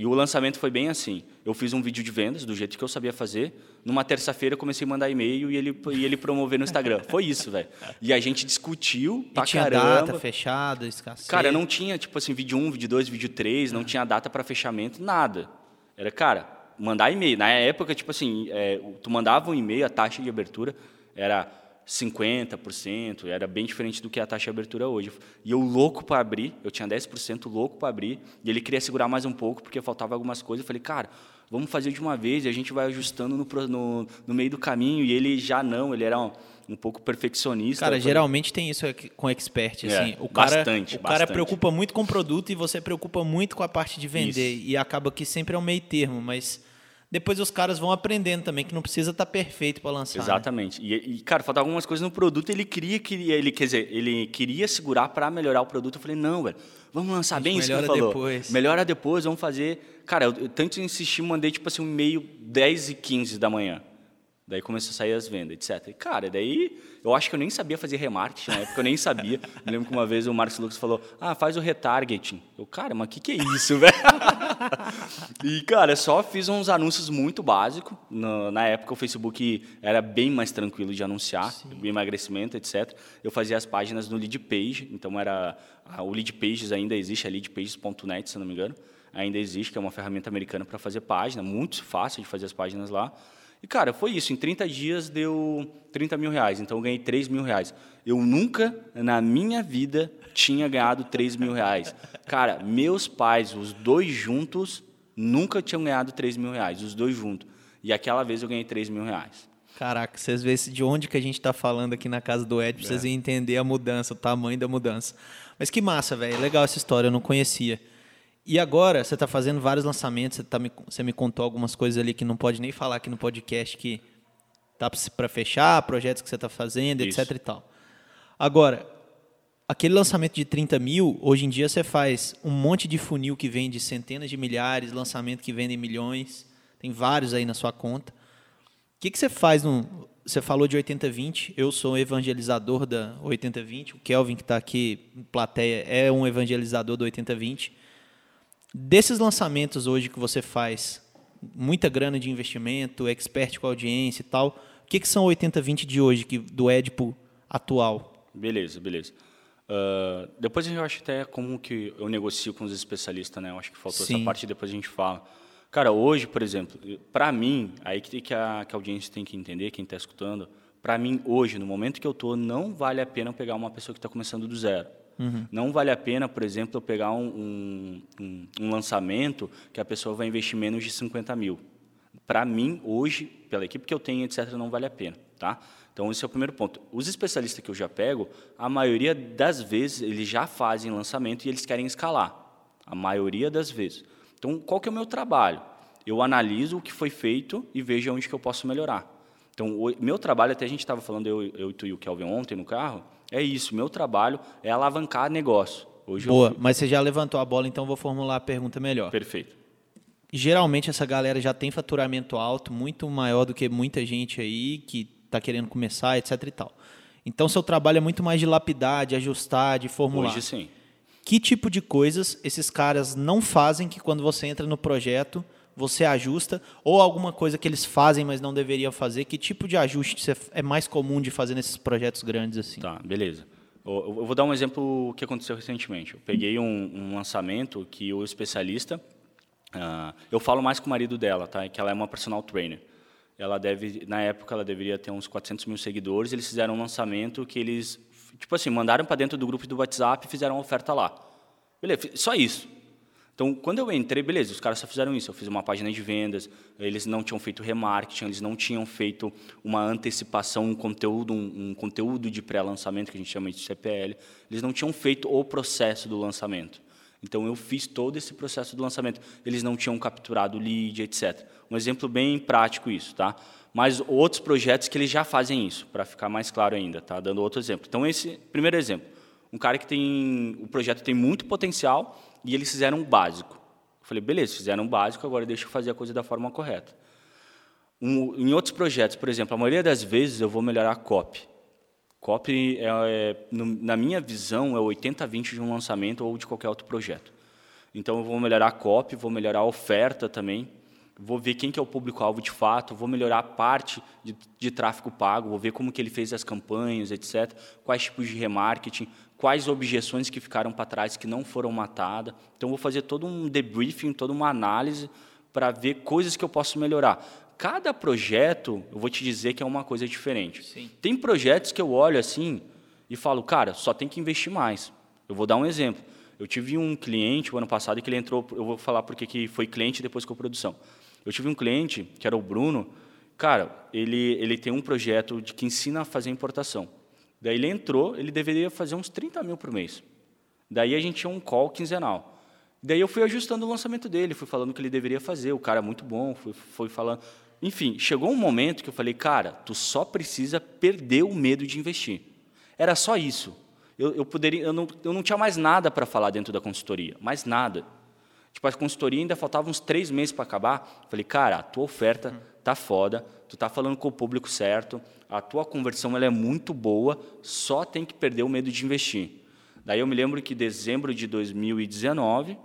E o lançamento foi bem assim. Eu fiz um vídeo de vendas do jeito que eu sabia fazer. Numa terça-feira eu comecei a mandar e-mail e ele, e ele promover no Instagram. Foi isso, velho. E a gente discutiu e pra tinha caramba. data fechada, escassez. Cara, não tinha, tipo assim, vídeo 1, vídeo 2, vídeo 3, não tinha data para fechamento, nada. Era, cara, mandar e-mail. Na época, tipo assim, é, tu mandava um e-mail, a taxa de abertura era 50%, era bem diferente do que a taxa de abertura hoje. E eu louco para abrir, eu tinha 10% louco para abrir, e ele queria segurar mais um pouco porque faltava algumas coisas. Eu falei, cara, vamos fazer de uma vez e a gente vai ajustando no, no, no meio do caminho. E ele já não, ele era um, um pouco perfeccionista. Cara, geralmente tem isso com expert, é, assim. É, o cara, bastante, o cara preocupa muito com o produto e você preocupa muito com a parte de vender. Isso. E acaba que sempre é o meio termo, mas depois os caras vão aprendendo também que não precisa estar tá perfeito para lançar. Né? Exatamente. Né? E, e, cara, faltavam algumas coisas no produto. Ele queria, queria ele quer dizer, ele queria segurar para melhorar o produto. Eu falei, não, velho, vamos lançar bem isso que ele falou. Depois. Melhora depois, vamos fazer. Cara, eu, eu tanto insisti, mandei tipo assim um e-mail 10 e 15 da manhã. Daí começou a sair as vendas, etc. E, cara, daí eu acho que eu nem sabia fazer remarketing na época, eu nem sabia. Me lembro que uma vez o Marcos Lucas falou: Ah, faz o retargeting. Eu, cara, mas o que, que é isso, velho? e, cara, só fiz uns anúncios muito básicos. Na época o Facebook era bem mais tranquilo de anunciar, Sim. emagrecimento, etc. Eu fazia as páginas no lead page, então era. O lead pages ainda existe, é leadpages.net, se não me engano. Ainda existe, que é uma ferramenta americana para fazer página, muito fácil de fazer as páginas lá. E, cara, foi isso. Em 30 dias deu 30 mil reais. Então, eu ganhei 3 mil reais. Eu nunca, na minha vida, tinha ganhado 3 mil reais. Cara, meus pais, os dois juntos, nunca tinham ganhado 3 mil reais. Os dois juntos. E aquela vez eu ganhei 3 mil reais. Caraca, vocês veem de onde que a gente está falando aqui na casa do Ed, pra vocês é. entender a mudança, o tamanho da mudança. Mas que massa, velho. Legal essa história, eu não conhecia. E agora você está fazendo vários lançamentos, você, tá me, você me contou algumas coisas ali que não pode nem falar aqui no podcast que tá para fechar, projetos que você está fazendo, Isso. etc e tal. Agora, aquele lançamento de 30 mil, hoje em dia você faz um monte de funil que vende centenas de milhares, lançamento que vende milhões, tem vários aí na sua conta. O que, que você faz no, você falou de 80-20, eu sou um evangelizador da 80-20, o Kelvin que está aqui em plateia é um evangelizador do 80-20. Desses lançamentos hoje que você faz, muita grana de investimento, expert com audiência e tal, o que, que são 80-20 de hoje, que, do Edipo atual? Beleza, beleza. Uh, depois eu acho até como que eu negocio com os especialistas, né? Eu acho que faltou Sim. essa parte, depois a gente fala. Cara, hoje, por exemplo, para mim, aí que, que, a, que a audiência tem que entender, quem está escutando, para mim, hoje, no momento que eu estou, não vale a pena pegar uma pessoa que está começando do zero. Uhum. Não vale a pena, por exemplo, eu pegar um, um, um, lançamento que a pessoa vai investir menos de 50 mil. Para mim, hoje, pela equipe que eu tenho, etc., não vale a pena. Tá? Então, esse é o primeiro ponto. Os especialistas que eu já pego, a maioria das vezes, eles já fazem lançamento e eles querem escalar. A maioria das vezes. Então, qual que é o meu trabalho? Eu analiso o que foi feito e vejo onde que eu posso melhorar. Então, o meu trabalho, até a gente estava falando, eu, eu e o Kelvin ontem no carro, é isso. Meu trabalho é alavancar negócio. Hoje Boa, eu... mas você já levantou a bola, então vou formular a pergunta melhor. Perfeito. Geralmente essa galera já tem faturamento alto, muito maior do que muita gente aí que está querendo começar, etc e tal. Então, seu trabalho é muito mais de lapidar, de ajustar, de formular. Hoje sim. Que tipo de coisas esses caras não fazem que quando você entra no projeto você ajusta ou alguma coisa que eles fazem mas não deveriam fazer? Que tipo de ajuste é mais comum de fazer nesses projetos grandes assim? Tá, beleza. Eu vou dar um exemplo que aconteceu recentemente. Eu peguei um, um lançamento que o especialista, uh, eu falo mais com o marido dela, tá? Que ela é uma personal trainer ela deve, na época, ela deveria ter uns 400 mil seguidores. Eles fizeram um lançamento que eles, tipo assim, mandaram para dentro do grupo do WhatsApp e fizeram uma oferta lá. Beleza, só isso. Então, quando eu entrei, beleza, os caras só fizeram isso. Eu fiz uma página de vendas, eles não tinham feito remarketing, eles não tinham feito uma antecipação, um conteúdo, um, um conteúdo de pré-lançamento, que a gente chama de CPL. Eles não tinham feito o processo do lançamento. Então, eu fiz todo esse processo do lançamento. Eles não tinham capturado lead, etc. Um exemplo bem prático isso, tá? Mas outros projetos que eles já fazem isso, para ficar mais claro ainda, tá? Dando outro exemplo. Então, esse primeiro exemplo. Um cara que tem... O projeto tem muito potencial e eles fizeram um básico. Eu falei, beleza, fizeram um básico, agora deixa eu fazer a coisa da forma correta. Um, em outros projetos, por exemplo, a maioria das vezes eu vou melhorar a copy. Copy, é, é, no, na minha visão, é 80-20 de um lançamento ou de qualquer outro projeto. Então, eu vou melhorar a copy, vou melhorar a oferta também, vou ver quem que é o público-alvo de fato, vou melhorar a parte de, de, tráfego pago, vou ver como que ele fez as campanhas, etc., quais tipos de remarketing, quais objeções que ficaram para trás que não foram matadas. Então, vou fazer todo um debriefing, toda uma análise para ver coisas que eu posso melhorar cada projeto, eu vou te dizer que é uma coisa diferente. Sim. Tem projetos que eu olho assim e falo, cara, só tem que investir mais. Eu vou dar um exemplo. Eu tive um cliente o ano passado que ele entrou, eu vou falar porque que foi cliente depois com produção. Eu tive um cliente que era o Bruno, cara, ele ele tem um projeto de que ensina a fazer importação. Daí ele entrou, ele deveria fazer uns 30 mil por mês. Daí a gente tinha um call quinzenal. Daí eu fui ajustando o lançamento dele, fui falando o que ele deveria fazer. O cara é muito bom, fui, fui falando. Enfim, chegou um momento que eu falei, cara, tu só precisa perder o medo de investir. Era só isso. Eu, eu poderia, eu não, eu não tinha mais nada para falar dentro da consultoria, mais nada. Tipo, a consultoria ainda faltava uns três meses para acabar. Falei, cara, a tua oferta tá foda, tu tá falando com o público certo, a tua conversão ela é muito boa, só tem que perder o medo de investir. Daí eu me lembro que em dezembro de 2019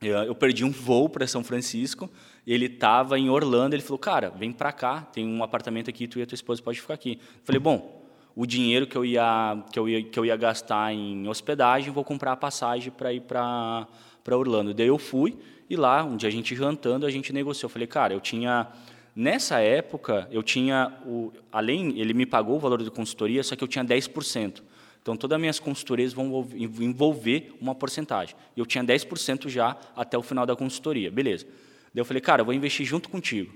eu perdi um voo para São Francisco ele estava em Orlando, ele falou, cara, vem para cá, tem um apartamento aqui, tu e a tua esposa pode ficar aqui. Eu falei, bom, o dinheiro que eu ia que eu ia, que eu ia gastar em hospedagem, vou comprar a passagem para ir para para Orlando. Daí eu fui e lá, um dia a gente jantando, a gente negociou. Eu falei, cara, eu tinha nessa época, eu tinha o além, ele me pagou o valor de consultoria, só que eu tinha 10%. Então, todas as minhas consultorias vão envolver uma porcentagem. E eu tinha 10% já até o final da consultoria. Beleza. Daí eu falei, cara, eu vou investir junto contigo.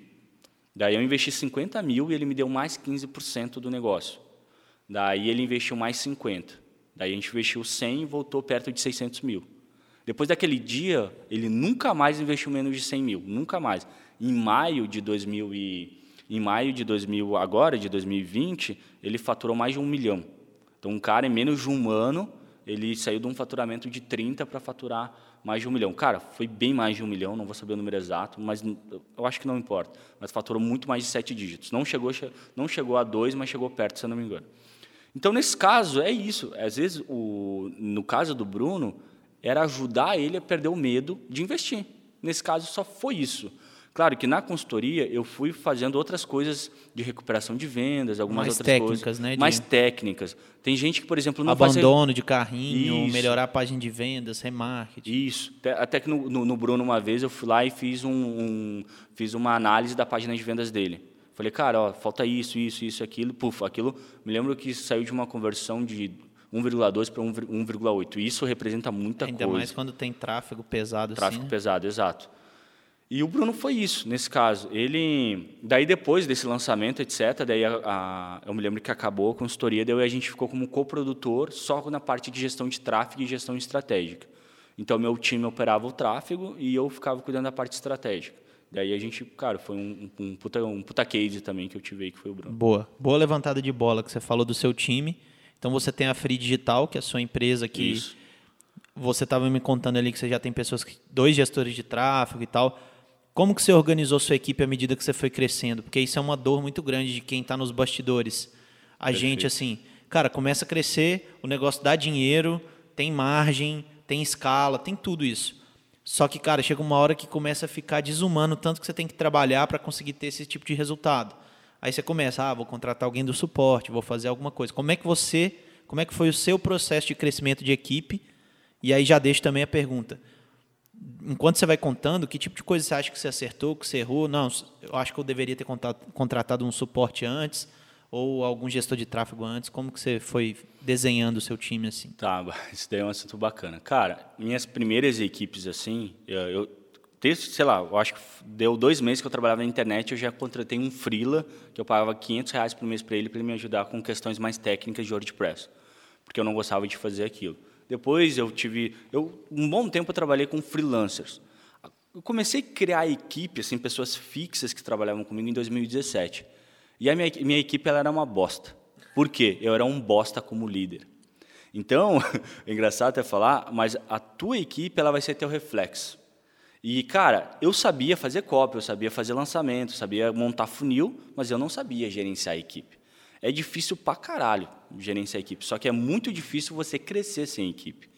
Daí eu investi 50 mil e ele me deu mais 15% do negócio. Daí ele investiu mais 50. Daí a gente investiu 100 e voltou perto de 600 mil. Depois daquele dia, ele nunca mais investiu menos de 100 mil, nunca mais. Em maio de 2000 e em maio de 2000 agora de 2020, ele faturou mais de um milhão. Então um cara em menos de um ano ele saiu de um faturamento de 30 para faturar mais de um milhão. Cara, foi bem mais de um milhão, não vou saber o número exato, mas eu acho que não importa. Mas faturou muito mais de sete dígitos. Não chegou, não chegou a dois, mas chegou perto, se eu não me engano. Então, nesse caso, é isso. Às vezes, o, no caso do Bruno, era ajudar ele a perder o medo de investir. Nesse caso, só foi isso. Claro que na consultoria eu fui fazendo outras coisas de recuperação de vendas, algumas mais outras técnicas, coisas. Né, de... Mais técnicas. Tem gente que, por exemplo, não Abandono faz... de carrinho, Isso. melhorar a página de vendas, remarketing. Isso. Até que no, no, no Bruno, uma vez, eu fui lá e fiz, um, um, fiz uma análise da página de vendas dele. Falei, cara, ó, falta isso, isso, isso, aquilo. Puf, aquilo. Me lembro que saiu de uma conversão de 1,2 para 1,8. Isso representa muita Ainda coisa. Ainda mais quando tem tráfego pesado tráfego assim. Tráfego né? pesado, exato. E o Bruno foi isso, nesse caso. Ele, daí depois desse lançamento, etc., daí a, a, eu me lembro que acabou a consultoria, daí a gente ficou como coprodutor só na parte de gestão de tráfego e gestão estratégica. Então, meu time operava o tráfego e eu ficava cuidando da parte estratégica. Daí a gente, cara, foi um, um, puta, um puta case também que eu tive aí, que foi o Bruno. Boa. Boa levantada de bola que você falou do seu time. Então, você tem a Free Digital, que é a sua empresa que... Isso. Você estava me contando ali que você já tem pessoas, que, dois gestores de tráfego e tal como que você organizou sua equipe à medida que você foi crescendo? Porque isso é uma dor muito grande de quem está nos bastidores. A Perfeito. gente, assim, cara, começa a crescer, o negócio dá dinheiro, tem margem, tem escala, tem tudo isso. Só que, cara, chega uma hora que começa a ficar desumano tanto que você tem que trabalhar para conseguir ter esse tipo de resultado. Aí você começa, ah, vou contratar alguém do suporte, vou fazer alguma coisa. Como é que você, como é que foi o seu processo de crescimento de equipe? E aí já deixo também a pergunta enquanto você vai contando, que tipo de coisa você acha que você acertou, que você errou? Não, eu acho que eu deveria ter contratado um suporte antes ou algum gestor de tráfego antes. Como que você foi desenhando o seu time assim? Tá, isso daí é um assunto bacana. Cara, minhas primeiras equipes assim, eu, eu sei lá, eu acho que deu dois meses que eu trabalhava na internet, eu já contratei um freela que eu pagava 500 reais por mês para ele para ele me ajudar com questões mais técnicas de WordPress, porque eu não gostava de fazer aquilo. Depois eu tive, eu um bom tempo eu trabalhei com freelancers. Eu comecei a criar equipe, assim, pessoas fixas que trabalhavam comigo em 2017. E a minha, minha equipe ela era uma bosta. Por quê? Eu era um bosta como líder. Então, é engraçado até falar, mas a tua equipe ela vai ser teu reflexo. E, cara, eu sabia fazer cópia, eu sabia fazer lançamento, sabia montar funil, mas eu não sabia gerenciar a equipe. É difícil pra caralho gerenciar a equipe, só que é muito difícil você crescer sem equipe.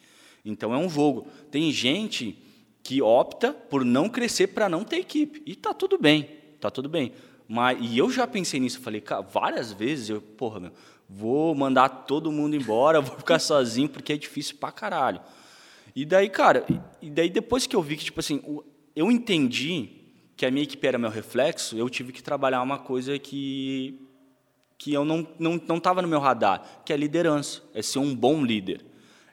Então é um jogo. Tem gente que opta por não crescer para não ter equipe. E tá tudo bem, tá tudo bem. Mas, e eu já pensei nisso, falei, cara, várias vezes eu, porra, meu, vou mandar todo mundo embora, vou ficar sozinho porque é difícil pra caralho. E daí, cara, e daí depois que eu vi que, tipo assim, eu entendi que a minha equipe era meu reflexo, eu tive que trabalhar uma coisa que que eu não estava não, não tava no meu radar, que é liderança, é ser um bom líder,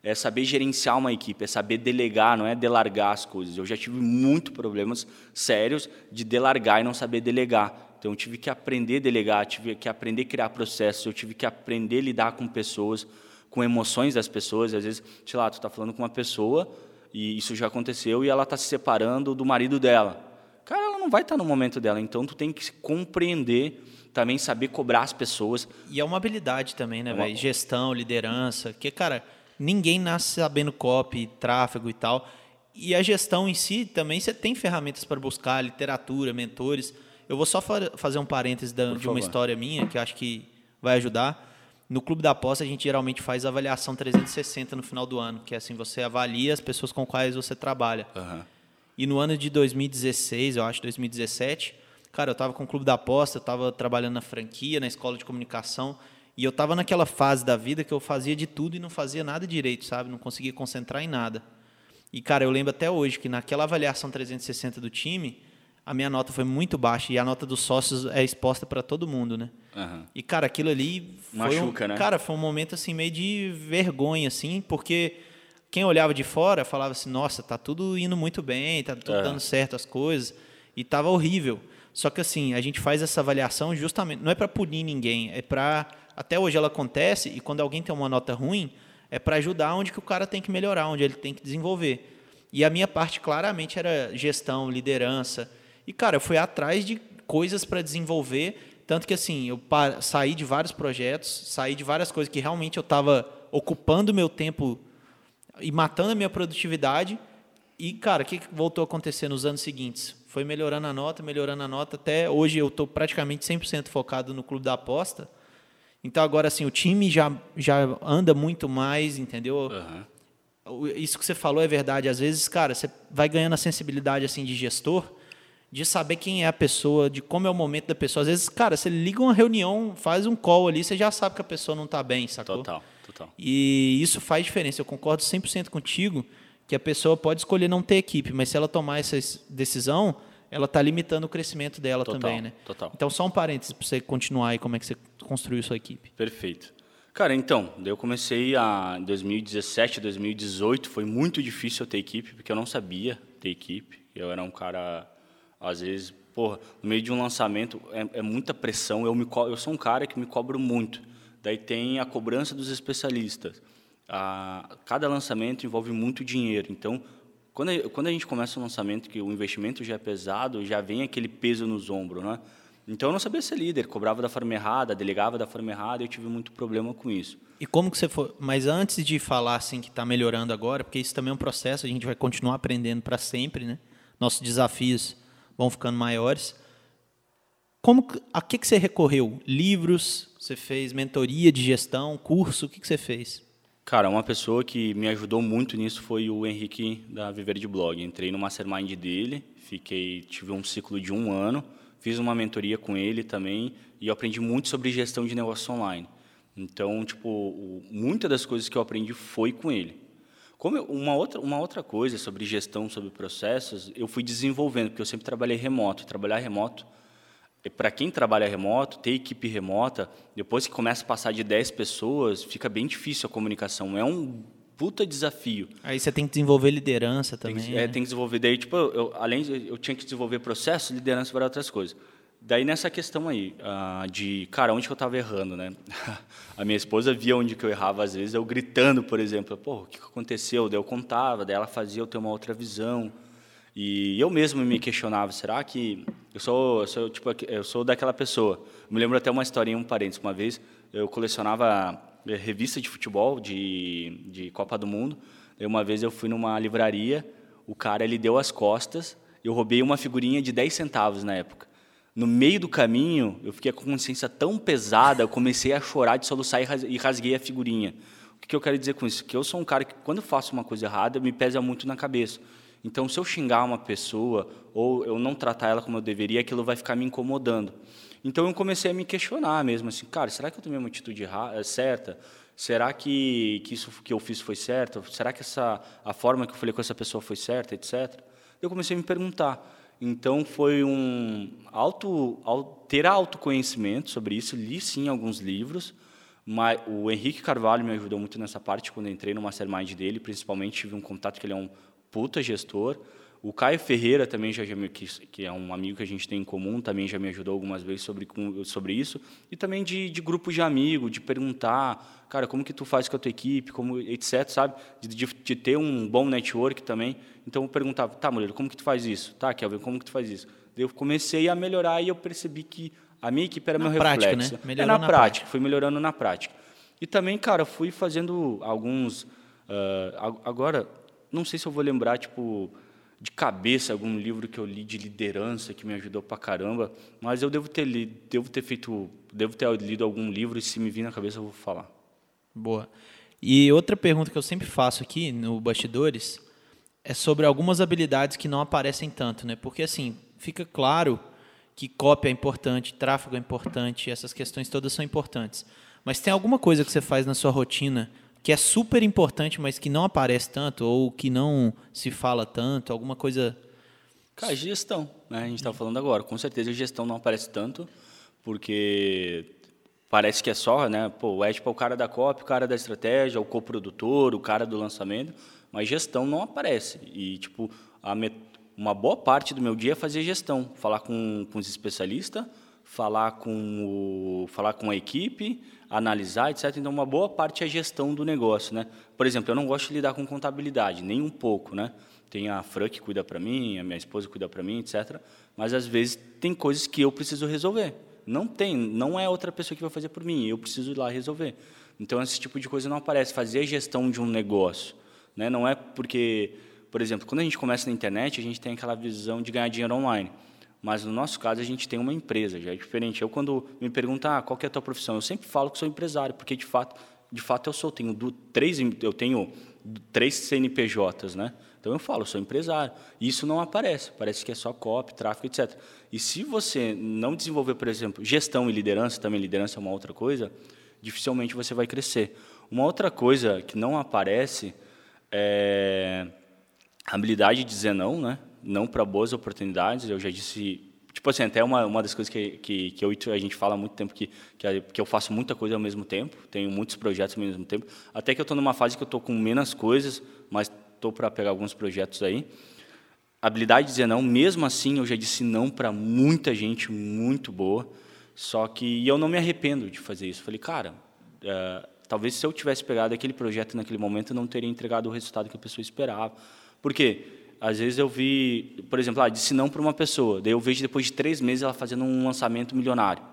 é saber gerenciar uma equipe, é saber delegar, não é delargar as coisas. Eu já tive muito problemas sérios de delargar e não saber delegar. Então eu tive que aprender a delegar, tive que aprender a criar processos, eu tive que aprender a lidar com pessoas, com emoções das pessoas. Às vezes, sei lá, tu está falando com uma pessoa e isso já aconteceu e ela está se separando do marido dela. Cara, ela não vai estar tá no momento dela, então tu tem que compreender também saber cobrar as pessoas. E é uma habilidade também, né, é velho? Gestão, liderança. Porque, cara, ninguém nasce sabendo copy, tráfego e tal. E a gestão em si também você tem ferramentas para buscar, literatura, mentores. Eu vou só fazer um parênteses de uma história minha que eu acho que vai ajudar. No Clube da Aposta, a gente geralmente faz avaliação 360 no final do ano, que é assim, você avalia as pessoas com quais você trabalha. Uhum. E no ano de 2016, eu acho, 2017, Cara, eu estava com o clube da aposta, eu estava trabalhando na franquia, na escola de comunicação, e eu estava naquela fase da vida que eu fazia de tudo e não fazia nada direito, sabe? Não conseguia concentrar em nada. E, cara, eu lembro até hoje que naquela avaliação 360 do time, a minha nota foi muito baixa e a nota dos sócios é exposta para todo mundo, né? Uhum. E, cara, aquilo ali. Machuca, um, né? Cara, foi um momento, assim, meio de vergonha, assim, porque quem olhava de fora falava assim: nossa, tá tudo indo muito bem, tá tudo é. dando certo as coisas. E tava horrível. Só que assim, a gente faz essa avaliação justamente, não é para punir ninguém, é para até hoje ela acontece e quando alguém tem uma nota ruim, é para ajudar onde que o cara tem que melhorar, onde ele tem que desenvolver. E a minha parte claramente era gestão, liderança. E cara, eu fui atrás de coisas para desenvolver, tanto que assim, eu saí de vários projetos, saí de várias coisas que realmente eu estava ocupando meu tempo e matando a minha produtividade. E cara, o que voltou a acontecer nos anos seguintes? foi melhorando a nota, melhorando a nota, até hoje eu estou praticamente 100% focado no clube da aposta. Então, agora, assim, o time já, já anda muito mais, entendeu? Uhum. Isso que você falou é verdade. Às vezes, cara, você vai ganhando a sensibilidade, assim, de gestor, de saber quem é a pessoa, de como é o momento da pessoa. Às vezes, cara, você liga uma reunião, faz um call ali, você já sabe que a pessoa não está bem, sacou? Total, total. E isso faz diferença. Eu concordo 100% contigo que a pessoa pode escolher não ter equipe, mas se ela tomar essa decisão, ela está limitando o crescimento dela total, também, né? Total. Então, só um parênteses para você continuar aí como é que você construiu sua equipe. Perfeito. Cara, então, eu comecei a 2017, 2018, foi muito difícil eu ter equipe, porque eu não sabia ter equipe. Eu era um cara às vezes, porra, no meio de um lançamento é, é muita pressão. Eu, me eu sou um cara que me cobro muito. Daí tem a cobrança dos especialistas. A, cada lançamento envolve muito dinheiro. Então, quando, quando a gente começa um lançamento que o investimento já é pesado, já vem aquele peso nos ombros, né? Então eu não sabia ser líder, cobrava da forma errada, delegava da forma errada, eu tive muito problema com isso. E como que você foi? Mas antes de falar assim que está melhorando agora, porque isso também é um processo, a gente vai continuar aprendendo para sempre, né? Nossos desafios vão ficando maiores. Como, a que, que você recorreu? Livros? Você fez mentoria de gestão, curso? O que, que você fez? Cara, uma pessoa que me ajudou muito nisso foi o Henrique da Viver de Blog. Entrei no mastermind dele, fiquei, tive um ciclo de um ano, fiz uma mentoria com ele também e aprendi muito sobre gestão de negócio online. Então, tipo, muitas das coisas que eu aprendi foi com ele. Como eu, uma, outra, uma outra coisa sobre gestão, sobre processos, eu fui desenvolvendo, porque eu sempre trabalhei remoto. Trabalhar remoto, para quem trabalha remoto, ter equipe remota, depois que começa a passar de 10 pessoas, fica bem difícil a comunicação. É um puta desafio. Aí você tem que desenvolver liderança também. Tem que, é, né? tem que desenvolver. Daí, tipo, eu, além de, eu tinha que desenvolver processo, liderança para outras coisas. Daí nessa questão aí, uh, de, cara, onde que eu estava errando, né? a minha esposa via onde que eu errava, às vezes, eu gritando, por exemplo, pô, o que aconteceu? Daí eu contava, daí ela fazia eu ter uma outra visão. E eu mesmo me questionava, será que eu sou, sou tipo, eu sou daquela pessoa? Me lembro até uma historinha, um parênteses, uma vez eu colecionava eh, revista de futebol de, de Copa do Mundo. Daí uma vez eu fui numa livraria, o cara ele deu as costas, eu roubei uma figurinha de 10 centavos na época no meio do caminho, eu fiquei com a consciência tão pesada, eu comecei a chorar de soluçar e rasguei a figurinha. O que eu quero dizer com isso? Que eu sou um cara que, quando faço uma coisa errada, me pesa muito na cabeça. Então, se eu xingar uma pessoa ou eu não tratar ela como eu deveria, aquilo vai ficar me incomodando. Então, eu comecei a me questionar mesmo, assim, cara, será que eu tomei uma atitude eh, certa? Será que, que isso que eu fiz foi certo? Será que essa, a forma que eu falei com essa pessoa foi certa, etc? Eu comecei a me perguntar. Então foi um auto, ter autoconhecimento sobre isso. Li sim alguns livros, mas o Henrique Carvalho me ajudou muito nessa parte quando entrei no mastermind dele. Principalmente tive um contato que ele é um puta gestor. O Caio Ferreira também já, já me, que, que, é um amigo que a gente tem em comum, também já me ajudou algumas vezes sobre, sobre isso. E também de, de grupos de amigos, de perguntar, cara, como que tu faz com a tua equipe, como, etc, sabe? De, de, de ter um bom network também. Então eu perguntava, tá, Moreira, como que tu faz isso? Tá, Kelvin, como que tu faz isso? Daí eu comecei a melhorar e eu percebi que a minha equipe era na meu prática, reflexo. Né? Melhorou é na, na prática, prática, fui melhorando na prática. E também, cara, fui fazendo alguns... Uh, agora, não sei se eu vou lembrar, tipo de cabeça algum livro que eu li de liderança que me ajudou pra caramba, mas eu devo ter lido, devo ter feito, devo ter lido algum livro e se me vir na cabeça eu vou falar. Boa. E outra pergunta que eu sempre faço aqui no bastidores é sobre algumas habilidades que não aparecem tanto, né? Porque assim, fica claro que cópia é importante, tráfego é importante, essas questões todas são importantes. Mas tem alguma coisa que você faz na sua rotina que é super importante, mas que não aparece tanto, ou que não se fala tanto, alguma coisa. Cara, gestão, né? A gente está falando agora. Com certeza a gestão não aparece tanto, porque parece que é só, né? Pô, o Ed é o cara da copy, o cara da estratégia, o coprodutor, o cara do lançamento, mas gestão não aparece. E, tipo, met... uma boa parte do meu dia é fazer gestão, falar com, com os especialistas, falar com, o... falar com a equipe, analisar, etc. Então, uma boa parte é gestão do negócio, né? Por exemplo, eu não gosto de lidar com contabilidade, nem um pouco, né? Tem a Fran que cuida para mim, a minha esposa cuida para mim, etc. Mas às vezes tem coisas que eu preciso resolver. Não tem, não é outra pessoa que vai fazer por mim, eu preciso ir lá resolver. Então esse tipo de coisa não aparece. Fazer gestão de um negócio, né? Não é porque, por exemplo, quando a gente começa na internet, a gente tem aquela visão de ganhar dinheiro online. Mas no nosso caso a gente tem uma empresa, já é diferente. Eu quando me perguntam ah, qual é a tua profissão, eu sempre falo que sou empresário, porque de fato, de fato eu sou. Tenho três, eu tenho três CNPJs, né? Então eu falo, sou empresário. Isso não aparece, parece que é só copy, tráfego, etc. E se você não desenvolver, por exemplo, gestão e liderança, também liderança é uma outra coisa, dificilmente você vai crescer. Uma outra coisa que não aparece é a habilidade de dizer não, né? Não para boas oportunidades. Eu já disse tipo assim, até uma, uma das coisas que, que, que eu a gente fala há muito tempo que, que, que eu faço muita coisa ao mesmo tempo, tenho muitos projetos ao mesmo tempo, até que eu estou numa fase que eu estou com menos coisas, mas estou para pegar alguns projetos aí. Habilidade de dizer não, mesmo assim eu já disse não para muita gente muito boa, só que eu não me arrependo de fazer isso. Falei, cara, é, talvez se eu tivesse pegado aquele projeto naquele momento, eu não teria entregado o resultado que a pessoa esperava. Por quê? Às vezes eu vi, por exemplo, ah, disse não para uma pessoa, daí eu vejo depois de três meses ela fazendo um lançamento milionário.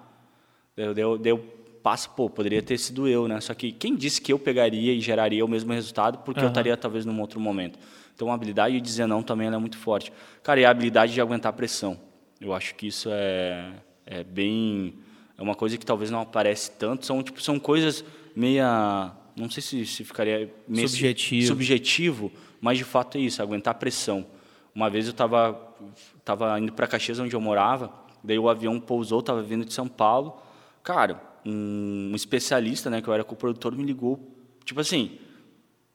Daí, daí, daí eu passo, pô, poderia ter sido eu, né? Só que quem disse que eu pegaria e geraria o mesmo resultado, porque uhum. eu estaria talvez num outro momento. Então a habilidade de dizer não também é muito forte. Cara, e a habilidade de aguentar pressão. Eu acho que isso é, é bem é uma coisa que talvez não aparece tanto, são tipo são coisas meia, não sei se, se ficaria meio subjetivo. subjetivo, mas de fato é isso, aguentar pressão. Uma vez eu estava tava indo para Caxias onde eu morava, daí o avião pousou, estava vindo de São Paulo. Cara, um especialista, né, que eu era co-produtor, me ligou, tipo assim,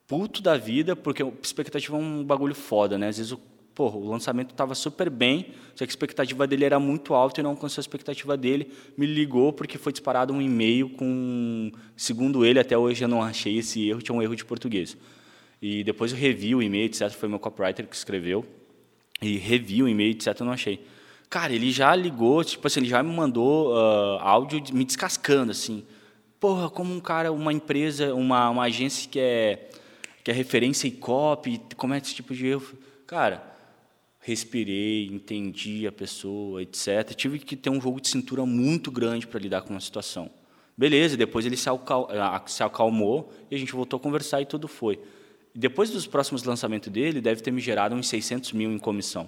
puto da vida, porque expectativa é um bagulho foda, né? Às vezes o, porra, o lançamento estava super bem, só que a expectativa dele era muito alta e não alcançou a expectativa dele. Me ligou porque foi disparado um e-mail com, segundo ele, até hoje eu não achei esse erro, tinha um erro de português. E depois eu revi o e-mail, etc, foi meu copywriter que escreveu, e revi o e-mail, etc, eu não achei. Cara, ele já ligou, tipo assim, ele já me mandou uh, áudio me descascando, assim. Porra, como um cara, uma empresa, uma, uma agência que é, que é referência e copy, comete esse tipo de erro. Cara, respirei, entendi a pessoa, etc. Tive que ter um jogo de cintura muito grande para lidar com a situação. Beleza, depois ele se, acal ah, se acalmou e a gente voltou a conversar e tudo foi. Depois dos próximos lançamentos dele, deve ter me gerado uns 600 mil em comissão.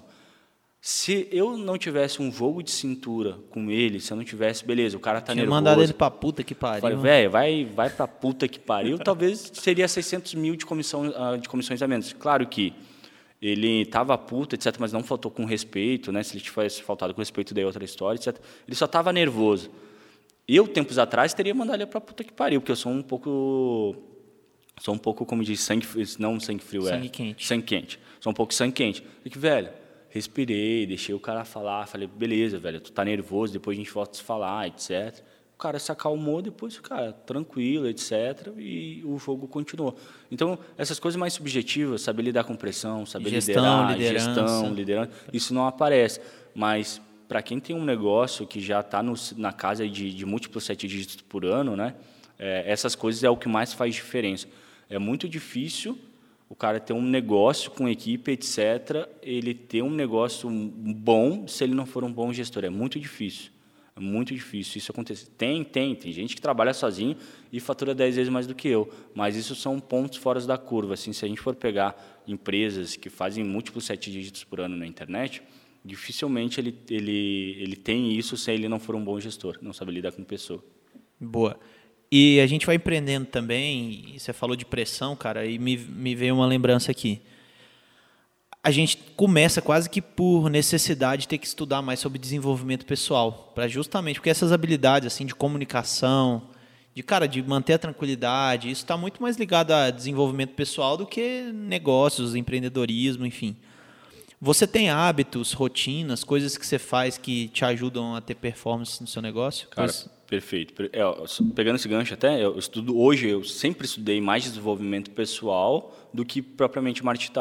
Se eu não tivesse um jogo de cintura com ele, se eu não tivesse, beleza, o cara tá Tinha nervoso. mandado ele pra puta que pariu. Falei, velho, vai, vai pra puta que pariu. talvez seria 600 mil de, comissão, ah, de comissões a menos. Claro que ele estava puto, etc., mas não faltou com respeito, né? Se ele tivesse faltado com respeito, daí outra história, etc. Ele só estava nervoso. Eu, tempos atrás, teria mandado ele pra puta que pariu, porque eu sou um pouco. Sou um pouco, como diz, sangue não sangue frio, sangue é. Sangue quente. Sangue quente. Sou um pouco sangue quente. Fique, velho respirei, deixei o cara falar, falei, beleza, velho, tu tá nervoso, depois a gente volta a se falar, etc. O cara se acalmou, depois, cara, tranquilo, etc. E o jogo continuou. Então, essas coisas mais subjetivas, saber lidar com pressão, saber gestão, liderar, liderança. gestão, liderança, isso não aparece. Mas, para quem tem um negócio que já está na casa de, de, múltiplos sete dígitos por ano, né, é, essas coisas é o que mais faz diferença. É muito difícil o cara ter um negócio com equipe, etc., ele ter um negócio bom se ele não for um bom gestor. É muito difícil. É muito difícil isso acontecer. Tem, tem. Tem gente que trabalha sozinho e fatura 10 vezes mais do que eu. Mas isso são pontos fora da curva. Assim, se a gente for pegar empresas que fazem múltiplos sete dígitos por ano na internet, dificilmente ele, ele, ele tem isso se ele não for um bom gestor, não sabe lidar com pessoa. Boa. E a gente vai empreendendo também, você falou de pressão, cara, e me, me veio uma lembrança aqui. A gente começa quase que por necessidade de ter que estudar mais sobre desenvolvimento pessoal, para justamente porque essas habilidades assim de comunicação, de cara, de manter a tranquilidade, isso está muito mais ligado a desenvolvimento pessoal do que negócios, empreendedorismo, enfim. Você tem hábitos, rotinas, coisas que você faz que te ajudam a ter performance no seu negócio? Cara, pois... perfeito. É, pegando esse gancho até, eu estudo hoje, eu sempre estudei mais desenvolvimento pessoal do que propriamente marketing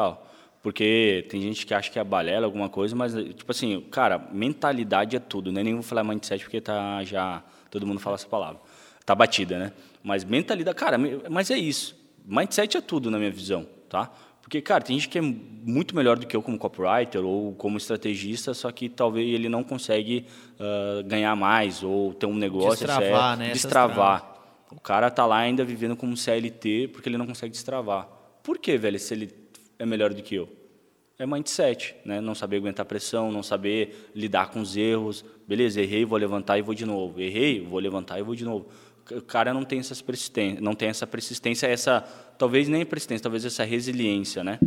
Porque tem gente que acha que é balela alguma coisa, mas tipo assim, cara, mentalidade é tudo, né? Nem vou falar mindset porque tá já todo mundo fala essa palavra. Tá batida, né? Mas mentalidade, cara, mas é isso. Mindset é tudo na minha visão, tá? Porque, cara, tem gente que é muito melhor do que eu como copywriter ou como estrategista, só que talvez ele não consegue uh, ganhar mais ou ter um negócio destravar, né? Destravar. O cara tá lá ainda vivendo como CLT porque ele não consegue destravar. Por que, velho, se ele é melhor do que eu? É mindset, né? Não saber aguentar pressão, não saber lidar com os erros. Beleza, errei, vou levantar e vou de novo. Errei, vou levantar e vou de novo o cara não tem essa persistência, não tem essa persistência, essa talvez nem persistência, talvez essa resiliência, né?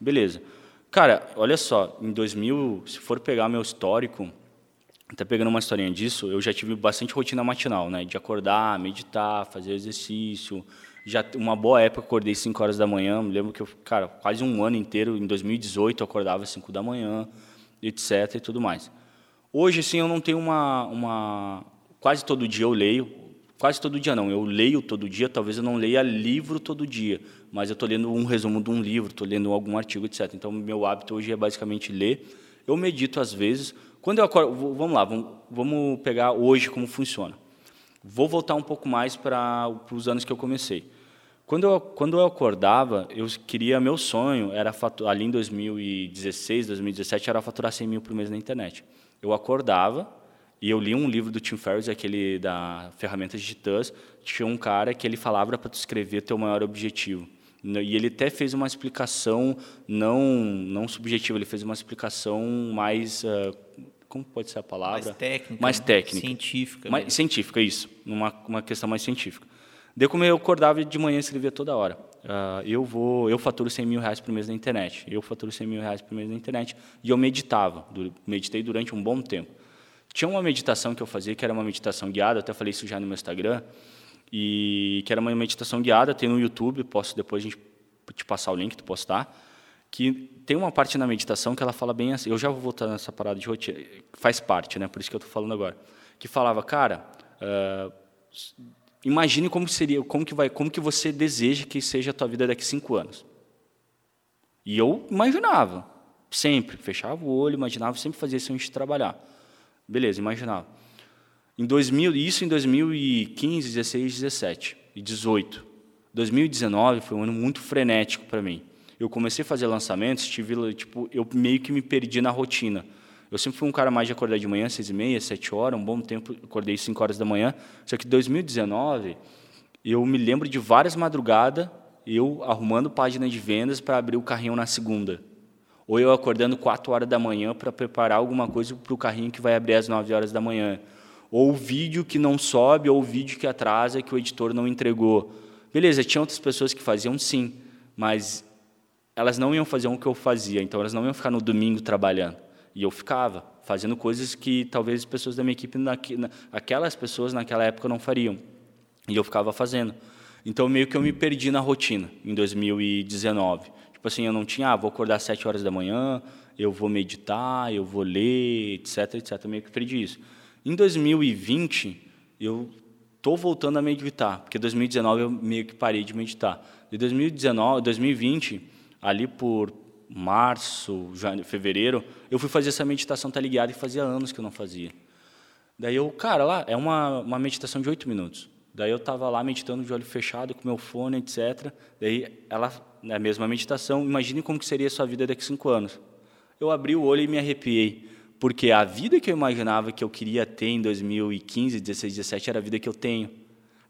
Beleza. Cara, olha só, em 2000, se for pegar meu histórico, até pegando uma historinha disso, eu já tive bastante rotina matinal, né? De acordar, meditar, fazer exercício. Já uma boa época acordei 5 horas da manhã. Me lembro que eu, cara, quase um ano inteiro, em 2018, eu acordava 5 da manhã, etc e tudo mais. Hoje, sim, eu não tenho uma, uma. Quase todo dia eu leio. Quase todo dia não, eu leio todo dia. Talvez eu não leia livro todo dia, mas eu estou lendo um resumo de um livro, estou lendo algum artigo, etc. Então, meu hábito hoje é basicamente ler. Eu medito às vezes. Quando eu acordo, vamos lá, vamos, pegar hoje como funciona. Vou voltar um pouco mais para os anos que eu comecei. Quando eu, quando eu acordava, eu queria, meu sonho era, ali em 2016, 2017, era faturar 100 mil por mês na internet eu acordava e eu li um livro do Tim Ferriss, aquele da ferramentas digitais, tinha um cara que ele falava para tu escrever teu maior objetivo. E ele até fez uma explicação não não subjetiva, ele fez uma explicação mais uh, como pode ser a palavra? Mais técnica. Mais né? técnica. Científica. Mais, científica, isso. Uma, uma questão mais científica. Daí, como eu acordava de manhã e escrevia toda hora. Uh, eu vou, eu faturo 100 mil reais por mês na internet. Eu faturo 100 mil reais por mês na internet. E eu meditava. Meditei durante um bom tempo. Tinha uma meditação que eu fazia, que era uma meditação guiada. Até falei isso já no meu Instagram. E que era uma meditação guiada. Tem no YouTube. Posso depois a gente te passar o link, tu postar. Que tem uma parte na meditação que ela fala bem assim. Eu já vou voltar nessa parada de rotina. Faz parte, né? Por isso que eu estou falando agora. Que falava, cara. Uh, Imagine como seria, como que vai, como que você deseja que seja a tua vida daqui a cinco anos. E eu imaginava, sempre, fechava o olho, imaginava, sempre fazia isso antes de trabalhar. Beleza, imaginava. Em 2000, isso em 2015, 16, 17 e 18. 2019 foi um ano muito frenético para mim. Eu comecei a fazer lançamentos, tive, tipo, eu meio que me perdi na rotina. Eu sempre fui um cara mais de acordar de manhã, seis e meia, sete horas, um bom tempo, acordei cinco horas da manhã. Só que em 2019, eu me lembro de várias madrugadas, eu arrumando página de vendas para abrir o carrinho na segunda. Ou eu acordando quatro horas da manhã para preparar alguma coisa para o carrinho que vai abrir às nove horas da manhã. Ou vídeo que não sobe, ou vídeo que atrasa, que o editor não entregou. Beleza, tinha outras pessoas que faziam sim, mas elas não iam fazer o que eu fazia, então elas não iam ficar no domingo trabalhando. E eu ficava fazendo coisas que talvez as pessoas da minha equipe, aquelas pessoas naquela época não fariam. E eu ficava fazendo. Então, meio que eu me perdi na rotina em 2019. Tipo assim, eu não tinha, ah, vou acordar às 7 horas da manhã, eu vou meditar, eu vou ler, etc, etc. Meio que perdi isso. Em 2020, eu estou voltando a meditar, porque em 2019 eu meio que parei de meditar. De 2019, 2020, ali por março, janeiro, fevereiro, eu fui fazer essa meditação tá ligado e fazia anos que eu não fazia. Daí eu, cara, lá é uma, uma meditação de oito minutos. Daí eu estava lá meditando de olho fechado, com meu fone, etc. Daí ela, é a mesma meditação, imagine como que seria a sua vida daqui a cinco anos. Eu abri o olho e me arrepiei, porque a vida que eu imaginava que eu queria ter em 2015, 16, 17 era a vida que eu tenho.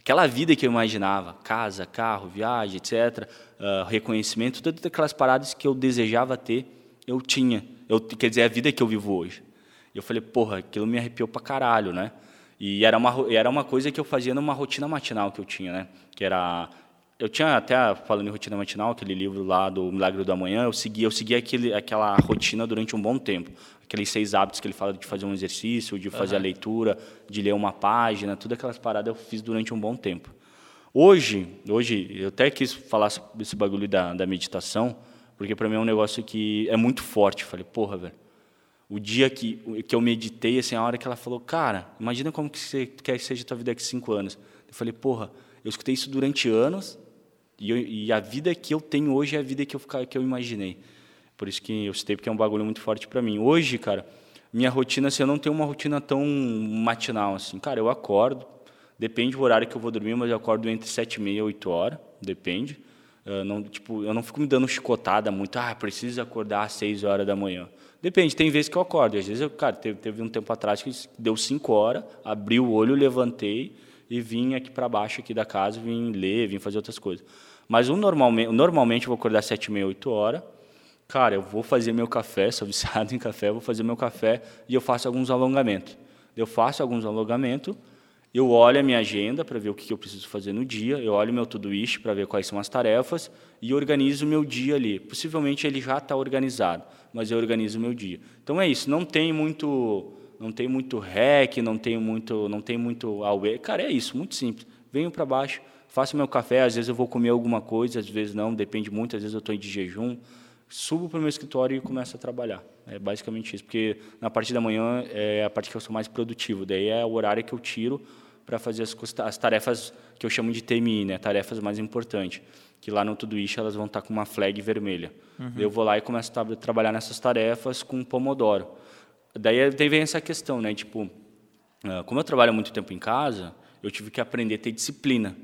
Aquela vida que eu imaginava, casa, carro, viagem, etc., uh, reconhecimento, todas aquelas paradas que eu desejava ter, eu tinha. Eu, quer dizer, a vida que eu vivo hoje. Eu falei, porra, aquilo me arrepiou pra caralho, né? E era uma, era uma coisa que eu fazia numa rotina matinal que eu tinha, né? Que era eu tinha até falando em rotina matinal aquele livro lá do Milagre do Amanhã eu segui eu segui aquele aquela rotina durante um bom tempo aqueles seis hábitos que ele fala de fazer um exercício, de fazer uhum. a leitura, de ler uma página, tudo aquelas paradas eu fiz durante um bom tempo. Hoje, hoje eu até quis falar esse bagulho da, da meditação, porque para mim é um negócio que é muito forte. Falei, porra, velho. O dia que, que eu meditei, assim, a hora que ela falou, cara, imagina como que você quer que seja a tua vida daqui a cinco anos. Eu falei, porra, eu escutei isso durante anos e, eu, e a vida que eu tenho hoje é a vida que eu, que eu imaginei. Por isso que eu citei, porque é um bagulho muito forte para mim. Hoje, cara, minha rotina, assim, eu não tenho uma rotina tão matinal, assim. Cara, eu acordo, depende do horário que eu vou dormir, mas eu acordo entre sete e meia e oito horas, depende. Eu não, tipo, eu não fico me dando chicotada muito, ah, preciso acordar às seis horas da manhã. Depende, tem vezes que eu acordo. Às vezes, eu, cara, teve, teve um tempo atrás que deu cinco horas, abri o olho, levantei e vim aqui para baixo aqui da casa, vim ler, vim fazer outras coisas. Mas um, normalmente, normalmente eu vou acordar sete e meia, oito horas, cara, eu vou fazer meu café, sou viciado em café, vou fazer meu café e eu faço alguns alongamentos. Eu faço alguns alongamentos, eu olho a minha agenda para ver o que eu preciso fazer no dia, eu olho o meu Todoist para ver quais são as tarefas e organizo o meu dia ali. Possivelmente ele já está organizado, mas eu organizo o meu dia. Então é isso, não tem muito não tem muito hack, não tem muito não tem muito away. Cara, é isso, muito simples. Venho para baixo, faço meu café, às vezes eu vou comer alguma coisa, às vezes não, depende muito, às vezes eu estou de jejum, subo para o meu escritório e começo a trabalhar. É basicamente isso, porque na parte da manhã é a parte que eu sou mais produtivo, daí é o horário que eu tiro para fazer as, as, tarefas que eu chamo de TMI, né, tarefas mais importantes, que lá no Todoist elas vão estar tá com uma flag vermelha. Uhum. Eu vou lá e começo a trabalhar nessas tarefas com Pomodoro. Daí, vem essa questão, né, tipo, ah, como eu trabalho muito tempo em casa, eu tive que aprender a ter disciplina.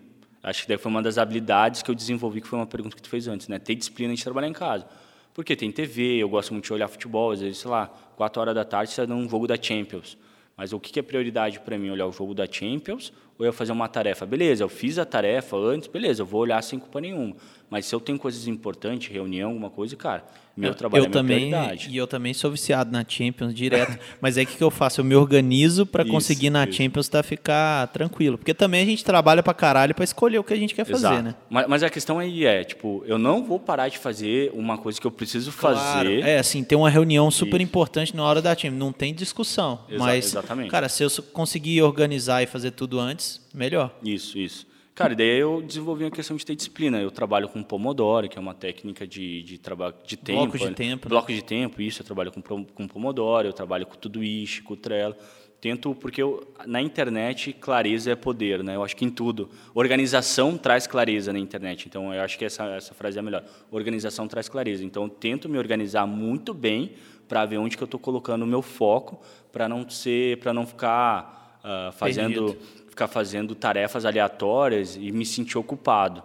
Acho que daí foi uma das habilidades que eu desenvolvi, que foi uma pergunta que tu fez antes, né, ter disciplina de trabalhar em casa. Porque tem TV, eu gosto muito de olhar futebol, às vezes, sei lá, quatro horas da tarde você está num jogo da Champions. Mas o que é prioridade para mim? Olhar o jogo da Champions ou eu fazer uma tarefa? Beleza, eu fiz a tarefa antes, beleza, eu vou olhar sem culpa nenhuma. Mas se eu tenho coisas importantes, reunião, alguma coisa, cara, meu eu, trabalho eu é também, prioridade. E eu também sou viciado na Champions direto. mas é que que eu faço? Eu me organizo para conseguir na isso. Champions tá, ficar tranquilo. Porque também a gente trabalha para caralho para escolher o que a gente quer Exato. fazer, né? Mas, mas, a questão aí é, tipo, eu não vou parar de fazer uma coisa que eu preciso claro. fazer. É, assim, tem uma reunião super importante na hora da Champions. Não tem discussão. Exa mas, exatamente. cara, se eu conseguir organizar e fazer tudo antes, melhor. Isso, isso. Cara, daí eu desenvolvi a questão de ter disciplina. Eu trabalho com Pomodoro, que é uma técnica de, de trabalho de tempo. Bloco de né? tempo. Bloco né? de tempo, isso. Eu trabalho com, com Pomodoro, eu trabalho com Todoist, com Trello. Tento, porque eu, na internet, clareza é poder, né? Eu acho que em tudo. Organização traz clareza na internet. Então, eu acho que essa, essa frase é a melhor. Organização traz clareza. Então, eu tento me organizar muito bem para ver onde que eu estou colocando o meu foco, para não ser, para não ficar uh, fazendo... Perdido ficar fazendo tarefas aleatórias e me sentir ocupado.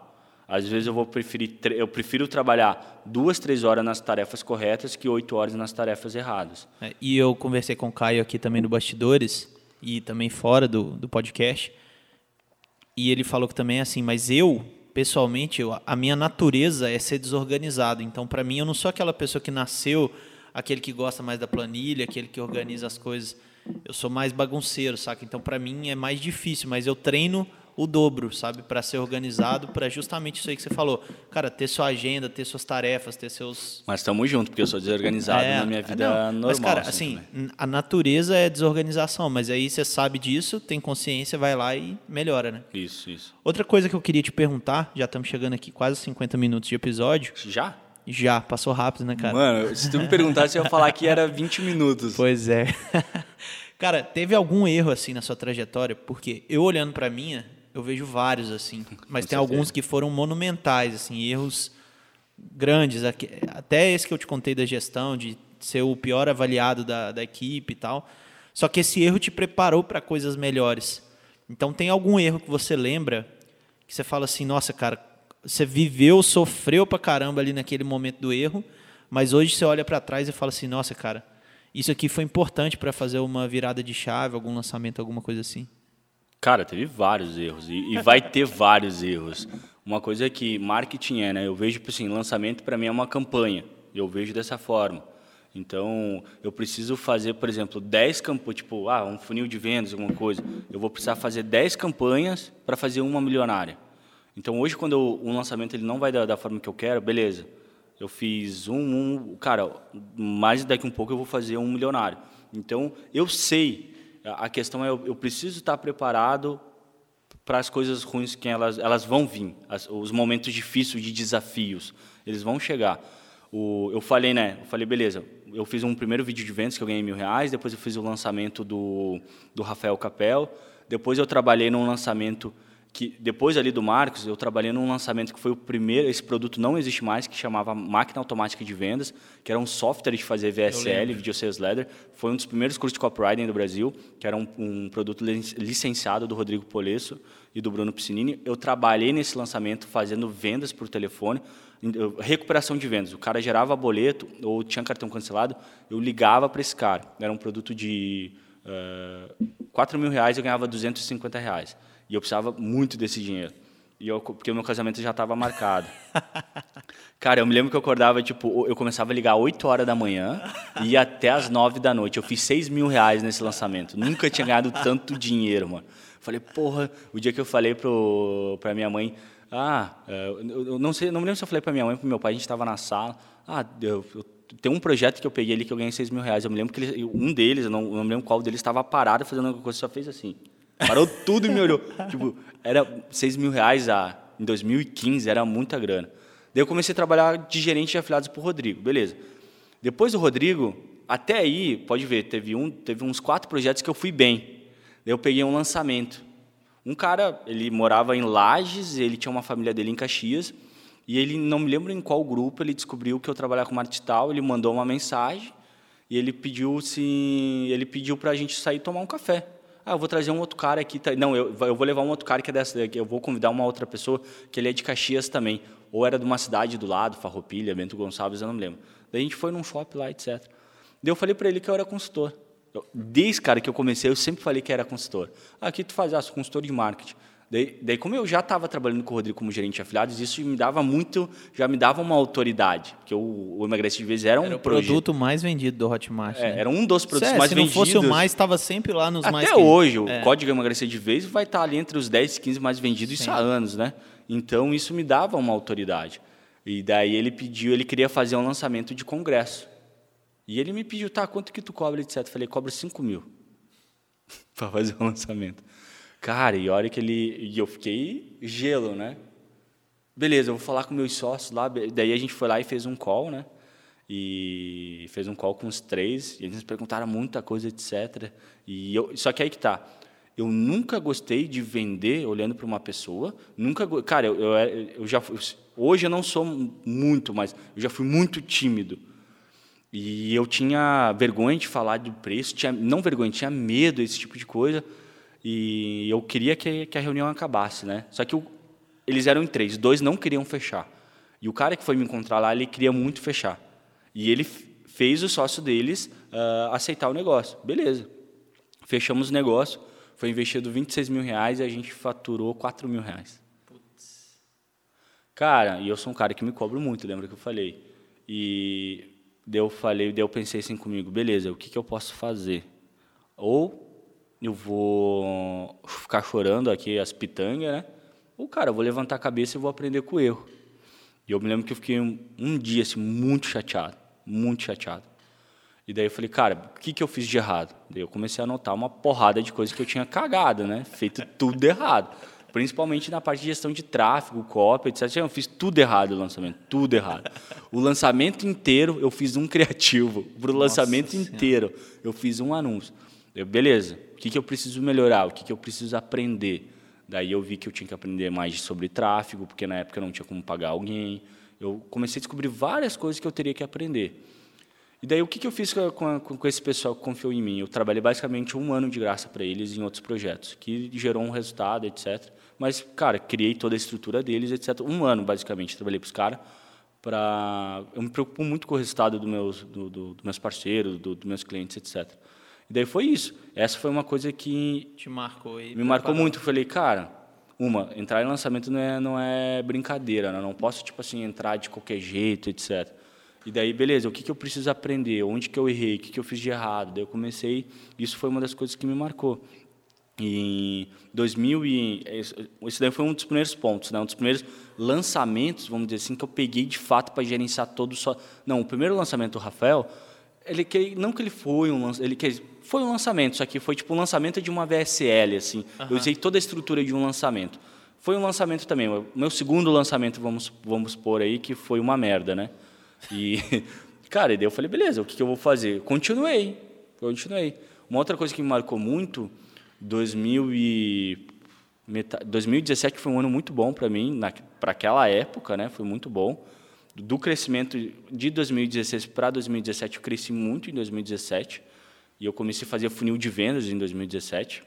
Às vezes eu vou preferir eu prefiro trabalhar duas três horas nas tarefas corretas que oito horas nas tarefas erradas. É, e eu conversei com o Caio aqui também no bastidores e também fora do, do podcast e ele falou que também é assim, mas eu pessoalmente eu, a minha natureza é ser desorganizado. Então para mim eu não sou aquela pessoa que nasceu aquele que gosta mais da planilha, aquele que organiza as coisas eu sou mais bagunceiro, saca? Então para mim é mais difícil, mas eu treino o dobro, sabe, para ser organizado, para justamente isso aí que você falou. Cara, ter sua agenda, ter suas tarefas, ter seus Mas estamos juntos, porque eu sou desorganizado é, na minha vida não, normal. Mas cara, assim, assim a natureza é desorganização, mas aí você sabe disso, tem consciência, vai lá e melhora, né? Isso, isso. Outra coisa que eu queria te perguntar, já estamos chegando aqui quase 50 minutos de episódio. Já? Já, passou rápido, né, cara? Mano, se tu me perguntasse, eu ia falar que era 20 minutos. Pois é. cara, teve algum erro, assim, na sua trajetória? Porque eu olhando pra minha, eu vejo vários, assim. Mas tem alguns que foram monumentais, assim, erros grandes. Até esse que eu te contei da gestão, de ser o pior avaliado da, da equipe e tal. Só que esse erro te preparou para coisas melhores. Então, tem algum erro que você lembra que você fala assim, nossa, cara, você viveu, sofreu pra caramba ali naquele momento do erro, mas hoje você olha para trás e fala assim: nossa, cara, isso aqui foi importante para fazer uma virada de chave, algum lançamento, alguma coisa assim? Cara, teve vários erros e, e vai ter vários erros. Uma coisa que marketing é, né? Eu vejo, tipo assim, lançamento para mim é uma campanha. Eu vejo dessa forma. Então, eu preciso fazer, por exemplo, 10 campanhas, tipo, ah, um funil de vendas, alguma coisa. Eu vou precisar fazer 10 campanhas para fazer uma milionária. Então hoje quando eu, um lançamento ele não vai da, da, forma que eu quero, beleza. Eu fiz um, um, cara, mais daqui um pouco eu vou fazer um milionário. Então eu sei. A questão é eu, eu preciso estar preparado para as coisas ruins que elas elas vão vir, as, os momentos difíceis de desafios, eles vão chegar. O, eu falei, né? Eu falei, beleza. Eu fiz um primeiro vídeo de vendas que eu ganhei mil reais. Depois eu fiz o lançamento do do Rafael Capel. Depois eu trabalhei num lançamento que depois ali do Marcos, eu trabalhei num lançamento que foi o primeiro, esse produto não existe mais, que chamava Máquina Automática de Vendas, que era um software de fazer VSL, Video Sales Letter. Foi um dos primeiros cursos de copywriting do Brasil, que era um, um produto licenciado do Rodrigo Polesso e do Bruno Piscinini. Eu trabalhei nesse lançamento fazendo vendas por telefone, recuperação de vendas. O cara gerava boleto ou tinha cartão cancelado, eu ligava para esse cara. Era um produto de uh, eh, 4 mil reais, eu ganhava 250 reais. E eu precisava muito desse dinheiro. E eu, porque o meu casamento já estava marcado. Cara, eu me lembro que eu acordava, tipo, eu começava a ligar 8 horas da manhã e ia até as 9 da noite. Eu fiz 6 mil reais nesse lançamento. Nunca tinha ganhado tanto dinheiro, mano. Falei, porra, o dia que eu falei pro, pra minha mãe, ah, é, eu não sei, não me lembro se eu falei pra minha mãe, pro meu pai, a gente estava na sala, ah, eu, eu, tem um projeto que eu peguei ali que eu ganhei 6 mil reais. Eu me lembro que ele, um deles, eu não, eu não me lembro qual deles, estava parado fazendo alguma coisa, só fez assim. Parou tudo e me olhou. tipo, era 6 mil reais a, em 2015, era muita grana. Daí eu comecei a trabalhar de gerente de afiliados para o Rodrigo, beleza. Depois do Rodrigo, até aí, pode ver, teve, um, teve uns quatro projetos que eu fui bem. Daí eu peguei um lançamento. Um cara, ele morava em Lages, ele tinha uma família dele em Caxias, e ele, não me lembro em qual grupo, ele descobriu que eu trabalhava com marketing tal, ele mandou uma mensagem, e ele pediu se ele pediu para a gente sair tomar um café. Ah, eu vou trazer um outro cara aqui. Tá? Não, eu, eu vou levar um outro cara que é dessa. Eu vou convidar uma outra pessoa que ele é de Caxias também. Ou era de uma cidade do lado, Farroupilha, Bento Gonçalves, eu não me lembro. Daí a gente foi num shopping lá, etc. Daí eu falei para ele que eu era consultor. Desde cara que eu comecei, eu sempre falei que era consultor. Ah, aqui tu faz, ah, sou consultor de marketing. Daí, daí, como eu já estava trabalhando com o Rodrigo como gerente de afiliados, isso me dava muito, já me dava uma autoridade, porque o, o Emagrece de Vez era um era o produto mais vendido do Hotmart. É, né? Era um dos produtos mais vendidos. Se não fosse o mais, estava sempre lá nos Até mais. Até hoje, o é. código Emagrecer de Vez vai estar ali entre os 10 e 15 mais vendidos, Sim. isso há anos, né? Então, isso me dava uma autoridade. E daí ele pediu, ele queria fazer um lançamento de congresso. E ele me pediu, tá, quanto que tu cobra, etc. Eu falei, cobro 5 mil para fazer o um lançamento. Cara, e olha que ele. E eu fiquei gelo, né? Beleza, eu vou falar com meus sócios lá. Daí a gente foi lá e fez um call, né? E fez um call com os três. E eles perguntaram muita coisa, etc. E eu, só que aí que tá. Eu nunca gostei de vender olhando para uma pessoa. Nunca, cara, eu, eu, eu já hoje eu não sou muito, mas eu já fui muito tímido. E eu tinha vergonha de falar do preço, tinha não vergonha, tinha medo desse tipo de coisa. E eu queria que, que a reunião acabasse, né? Só que o, eles eram em três, dois não queriam fechar. E o cara que foi me encontrar lá, ele queria muito fechar. E ele fez o sócio deles uh, aceitar o negócio. Beleza. Fechamos o negócio, foi investido 26 mil reais e a gente faturou 4 mil reais. Putz. Cara, e eu sou um cara que me cobro muito, lembra que eu falei? E daí eu falei, daí eu pensei assim comigo, beleza, o que, que eu posso fazer? Ou eu vou ficar chorando aqui as pitangas, né? Ou, cara, eu vou levantar a cabeça e vou aprender com o erro. E eu me lembro que eu fiquei um, um dia assim, muito chateado, muito chateado. E daí eu falei, cara, o que, que eu fiz de errado? Daí eu comecei a anotar uma porrada de coisas que eu tinha cagado, né? Feito tudo errado. Principalmente na parte de gestão de tráfego, cópia, etc. Eu fiz tudo errado no lançamento, tudo errado. O lançamento inteiro eu fiz um criativo. Para o lançamento Senhora. inteiro eu fiz um anúncio. Eu, beleza, o que, que eu preciso melhorar? O que, que eu preciso aprender? Daí eu vi que eu tinha que aprender mais sobre tráfego, porque na época eu não tinha como pagar alguém. Eu comecei a descobrir várias coisas que eu teria que aprender. E daí o que, que eu fiz com, com, com esse pessoal que confiou em mim? Eu trabalhei basicamente um ano de graça para eles em outros projetos, que gerou um resultado, etc. Mas, cara, criei toda a estrutura deles, etc. Um ano, basicamente, trabalhei para os caras. Pra... Eu me preocupo muito com o resultado do meus, do, do, dos meus parceiros, dos do meus clientes, etc. E daí foi isso. Essa foi uma coisa que te marcou e me marcou muito. Eu falei, cara, uma, entrar em lançamento não é não é brincadeira, né? não posso tipo assim entrar de qualquer jeito, etc. E daí, beleza, o que, que eu preciso aprender? Onde que eu errei? O que, que eu fiz de errado? Daí eu comecei, isso foi uma das coisas que me marcou. E em 2000 e esse daí foi um dos primeiros pontos, né? Um dos primeiros lançamentos, vamos dizer assim, que eu peguei de fato para gerenciar todo só. Não, o primeiro lançamento do Rafael, ele que não que ele foi um ele que foi um lançamento, só que foi tipo um lançamento de uma VSL, assim. Uhum. Eu usei toda a estrutura de um lançamento. Foi um lançamento também. Meu segundo lançamento, vamos, vamos pôr aí, que foi uma merda, né? E, cara, e daí eu falei, beleza, o que, que eu vou fazer? Continuei, continuei. Uma outra coisa que me marcou muito, 2000 e, 2017 foi um ano muito bom para mim, para aquela época, né? Foi muito bom. Do crescimento de 2016 para 2017, eu cresci muito em 2017. E eu comecei a fazer funil de vendas em 2017.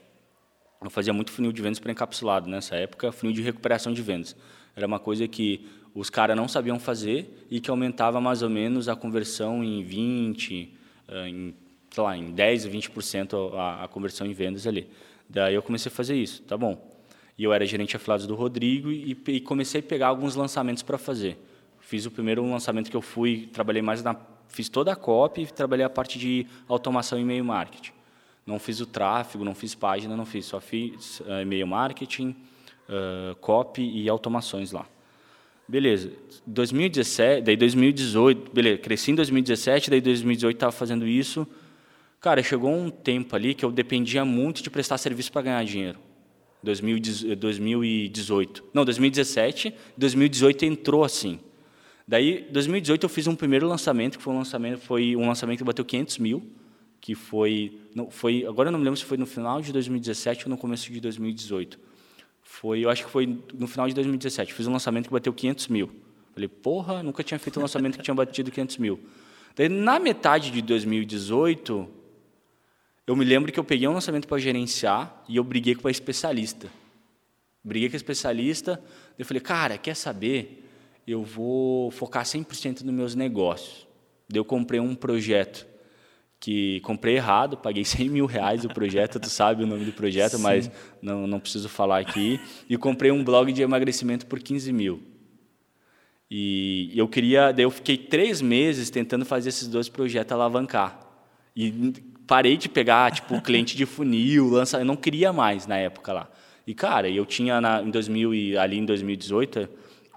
Eu fazia muito funil de vendas para encapsulado nessa época, funil de recuperação de vendas. Era uma coisa que os caras não sabiam fazer e que aumentava mais ou menos a conversão em 20, eh, em, sei lá, em 10 a 20% a, a conversão em vendas ali. Daí eu comecei a fazer isso, tá bom. E eu era gerente afiliados do Rodrigo e, e comecei a pegar alguns lançamentos para fazer. Fiz o primeiro lançamento que eu fui, trabalhei mais na. Fiz toda a copy e trabalhei a parte de automação e e-mail marketing. Não fiz o tráfego, não fiz página, não fiz, só fiz uh, e-mail marketing, uh, copy e automações lá. Beleza. 2017, daí 2018, beleza, cresci em 2017, daí 2018 estava fazendo isso. Cara, chegou um tempo ali que eu dependia muito de prestar serviço para ganhar dinheiro. 2018. Não, 2017. 2018 entrou assim. Daí, 2018 eu fiz um primeiro lançamento, que foi um lançamento, foi um lançamento que bateu 500 mil, que foi, não, foi, agora eu não me lembro se foi no final de 2017 ou no começo de 2018. Foi, eu acho que foi no final de 2017. Fiz um lançamento que bateu 500 mil. Falei, porra, nunca tinha feito um lançamento que tinha batido 500 mil. Daí, na metade de 2018, eu me lembro que eu peguei um lançamento para gerenciar e eu briguei com a especialista. Briguei com a especialista, eu falei, cara, quer saber? Eu vou focar 100% nos meus negócios. Eu comprei um projeto que comprei errado, paguei 100 mil reais o projeto, tu sabe o nome do projeto, Sim. mas não, não preciso falar aqui. E comprei um blog de emagrecimento por 15 mil. E eu queria, daí eu fiquei três meses tentando fazer esses dois projetos alavancar. E parei de pegar, tipo, cliente de funil, lança, eu não queria mais na época lá. E, cara, eu tinha na, em 2000 e ali em 2018,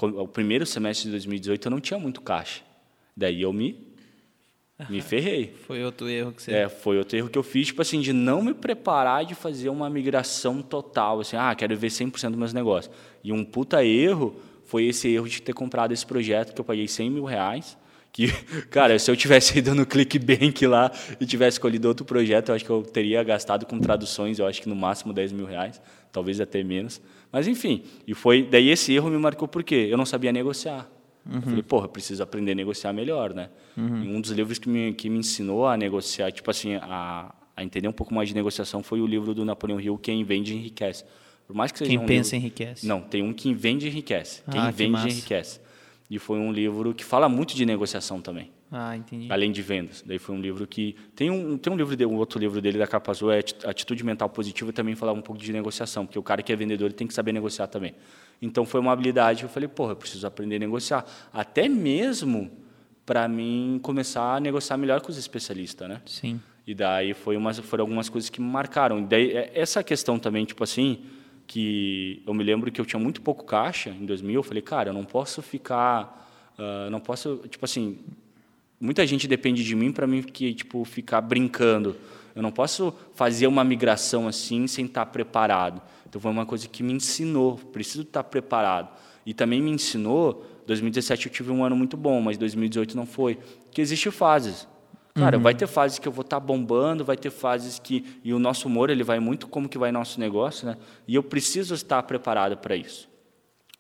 o primeiro semestre de 2018 eu não tinha muito caixa. Daí eu me me ferrei. Foi outro erro que você... É, foi outro erro que eu fiz, tipo assim, de não me preparar de fazer uma migração total, assim, ah, quero ver 100% dos meus negócios. E um puta erro foi esse erro de ter comprado esse projeto que eu paguei 100 mil reais, que, cara, se eu tivesse ido no ClickBank lá e tivesse escolhido outro projeto, eu acho que eu teria gastado com traduções, eu acho que no máximo 10 mil reais, talvez até menos. Mas enfim, e foi daí esse erro me marcou porque eu não sabia negociar. Uhum. Eu falei, porra, preciso aprender a negociar melhor, né? Uhum. um dos livros que me, que me ensinou a negociar, tipo assim, a, a entender um pouco mais de negociação foi o livro do Napoleão Hill, Quem Vende Enriquece. Por mais que seja Quem um pensa livro... enriquece. Não, tem um que vende enriquece. Quem ah, vende que enriquece. E foi um livro que fala muito de negociação também. Ah, entendi. Além de vendas. Daí foi um livro que. Tem um, tem um livro de, um outro livro dele da capa azul, é Atitude Mental Positiva, e também falava um pouco de negociação, porque o cara que é vendedor ele tem que saber negociar também. Então foi uma habilidade que eu falei, porra, eu preciso aprender a negociar. Até mesmo para mim começar a negociar melhor com os especialistas, né? Sim. E daí foi umas, foram algumas coisas que me marcaram. E daí é, essa questão também, tipo assim, que eu me lembro que eu tinha muito pouco caixa em 2000, eu falei, cara, eu não posso ficar, uh, não posso, tipo assim, muita gente depende de mim para mim que tipo ficar brincando. Eu não posso fazer uma migração assim sem estar preparado. Então foi uma coisa que me ensinou, preciso estar preparado. E também me ensinou, 2017 eu tive um ano muito bom, mas 2018 não foi, que existe fases. Cara, uhum. vai ter fases que eu vou estar tá bombando, vai ter fases que e o nosso humor ele vai muito como que vai nosso negócio, né? E eu preciso estar preparado para isso.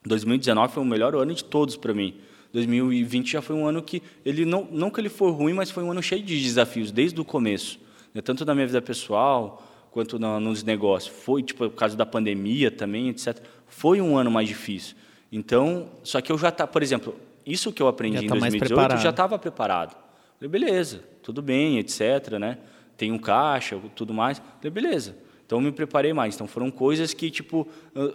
2019 foi o melhor ano de todos para mim. 2020 já foi um ano que ele não não que ele foi ruim, mas foi um ano cheio de desafios desde o começo, né? tanto na minha vida pessoal quanto na, nos negócios. Foi tipo por causa da pandemia também, etc. Foi um ano mais difícil. Então, só que eu já tá, por exemplo, isso que eu aprendi já em tá 2018, eu já estava preparado. Falei, beleza, tudo bem, etc. Né? Tem um caixa, tudo mais. Falei, beleza. Então me preparei mais. Então foram coisas que tipo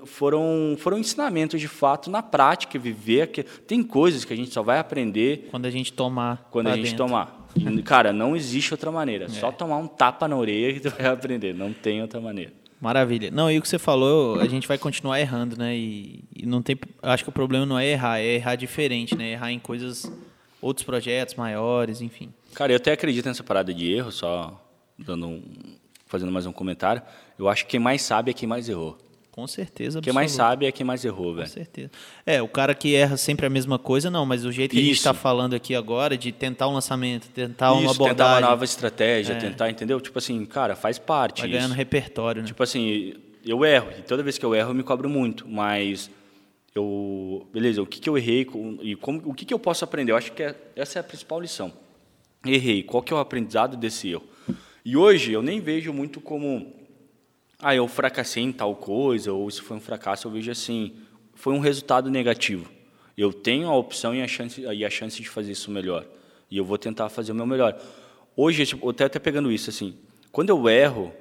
foram foram ensinamentos de fato na prática, viver. Que tem coisas que a gente só vai aprender quando a gente tomar. Quando a gente dentro. tomar. Cara, não existe outra maneira. É. Só tomar um tapa na orelha que tu vai aprender. Não tem outra maneira. Maravilha. Não, e o que você falou, a gente vai continuar errando, né? E, e não tem. Acho que o problema não é errar, é errar diferente, né? Errar em coisas outros projetos maiores, enfim. Cara, eu até acredito nessa parada de erro, só dando um, fazendo mais um comentário. Eu acho que quem mais sabe é quem mais errou. Com certeza, Quem mais sabe é quem mais errou, velho. Com certeza. É, o cara que erra sempre a mesma coisa, não, mas o jeito que Isso. a gente está falando aqui agora, de tentar um lançamento, tentar Isso, uma abordagem... tentar uma nova estratégia, é. tentar, entendeu? Tipo assim, cara, faz parte Vai ganhando repertório, né? Tipo assim, eu erro, e toda vez que eu erro eu me cobro muito, mas eu beleza o que, que eu errei e como o que, que eu posso aprender? Eu acho que é, essa é a principal lição. Errei qual que é o aprendizado desse erro e hoje eu nem vejo muito como ah eu fracassei em tal coisa ou se foi um fracasso eu vejo assim foi um resultado negativo. Eu tenho a opção e a chance e a chance de fazer isso melhor. E eu vou tentar fazer o meu melhor. Hoje tipo, eu até até pegando isso assim quando eu erro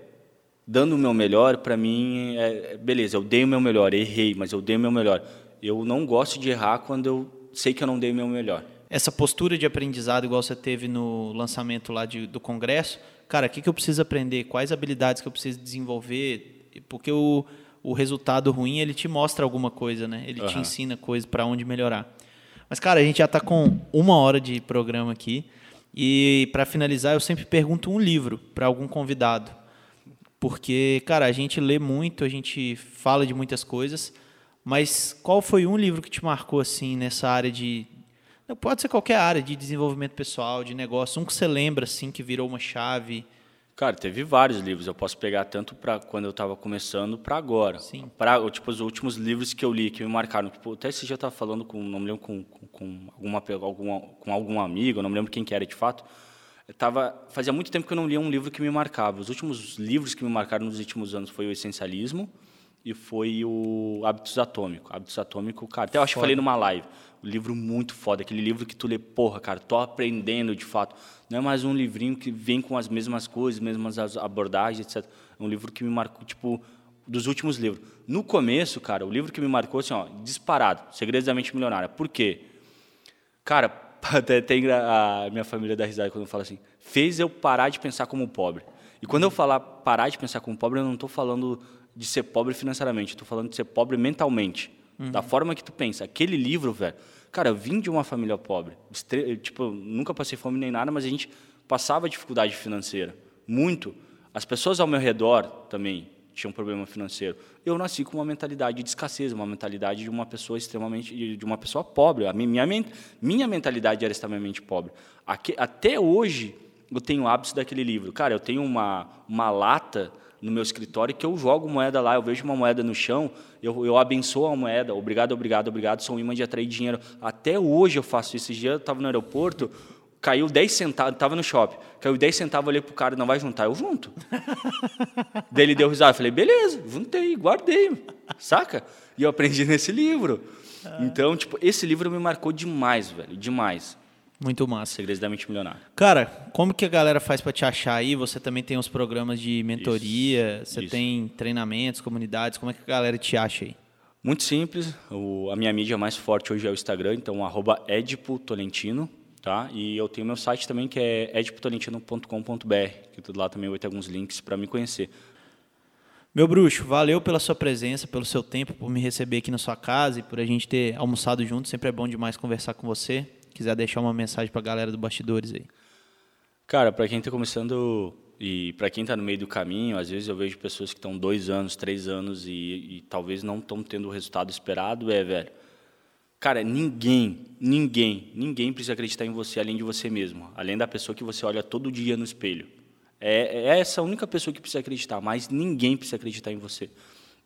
dando o meu melhor, para mim, é, beleza, eu dei o meu melhor, errei, mas eu dei o meu melhor. Eu não gosto de errar quando eu sei que eu não dei o meu melhor. Essa postura de aprendizado, igual você teve no lançamento lá de, do congresso, cara, o que, que eu preciso aprender? Quais habilidades que eu preciso desenvolver? Porque o, o resultado ruim, ele te mostra alguma coisa, né? Ele uhum. te ensina coisas para onde melhorar. Mas, cara, a gente já está com uma hora de programa aqui. E para finalizar, eu sempre pergunto um livro para algum convidado. Porque, cara, a gente lê muito, a gente fala de muitas coisas, mas qual foi um livro que te marcou assim nessa área de pode ser qualquer área de desenvolvimento pessoal, de negócio, um que você lembra assim que virou uma chave? Cara, teve vários livros. Eu posso pegar tanto para quando eu estava começando para agora. Sim. Para tipo os últimos livros que eu li que me marcaram. Tipo, até esse dia eu estava falando com, não me lembro com, com, com alguma, alguma com algum amigo, não me lembro quem que era de fato. Eu tava fazia muito tempo que eu não lia um livro que me marcava. Os últimos livros que me marcaram nos últimos anos foi o Essencialismo e foi o Hábitos Atômico. Hábitos Atômico, cara. Até eu acho que falei numa live. Um livro muito foda, aquele livro que tu lê, porra, cara, tô aprendendo de fato. Não é mais um livrinho que vem com as mesmas coisas, mesmas abordagens, etc. É um livro que me marcou, tipo, dos últimos livros. No começo, cara, o livro que me marcou, assim, ó, disparado, Segredos da Mente Milionária. Por quê? Cara, até tem a minha família da risada quando eu falo assim, fez eu parar de pensar como pobre. E quando eu falar parar de pensar como pobre, eu não estou falando de ser pobre financeiramente, estou falando de ser pobre mentalmente. Uhum. Da forma que tu pensa. Aquele livro, velho, Cara, eu vim de uma família pobre. Tipo, nunca passei fome nem nada, mas a gente passava dificuldade financeira. Muito. As pessoas ao meu redor também tinham problema financeiro. Eu nasci com uma mentalidade de escassez, uma mentalidade de uma pessoa extremamente de uma pessoa pobre. A minha minha mentalidade era extremamente pobre. Até hoje eu tenho hábitos daquele livro. Cara, eu tenho uma uma lata no meu escritório que eu jogo moeda lá, eu vejo uma moeda no chão, eu, eu abençoo a moeda, obrigado, obrigado, obrigado, sou um imã de atrair dinheiro. Até hoje eu faço isso. Esse dia eu estava no aeroporto, caiu 10 centavos, estava no shopping, caiu 10 centavos, olhei pro cara, não vai juntar, eu junto. Daí ele deu risada, eu falei, beleza, juntei, guardei, saca? E eu aprendi nesse livro. Então, tipo, esse livro me marcou demais, velho, demais. Muito massa. Segredos da Mente Milionária. Cara, como que a galera faz para te achar aí? Você também tem os programas de mentoria, isso, você isso. tem treinamentos, comunidades, como é que a galera te acha aí? Muito simples, o, a minha mídia mais forte hoje é o Instagram, então arroba edipotolentino, tá? E eu tenho meu site também que é edipotolentino.com.br, que tudo lá também vai ter alguns links para me conhecer. Meu bruxo, valeu pela sua presença, pelo seu tempo, por me receber aqui na sua casa e por a gente ter almoçado junto. Sempre é bom demais conversar com você quiser deixar uma mensagem para a galera do Bastidores aí. Cara, para quem está começando e para quem está no meio do caminho, às vezes eu vejo pessoas que estão dois anos, três anos e, e talvez não estão tendo o resultado esperado. É, velho. Cara, ninguém, ninguém, ninguém precisa acreditar em você além de você mesmo, além da pessoa que você olha todo dia no espelho. É, é essa a única pessoa que precisa acreditar, mas ninguém precisa acreditar em você.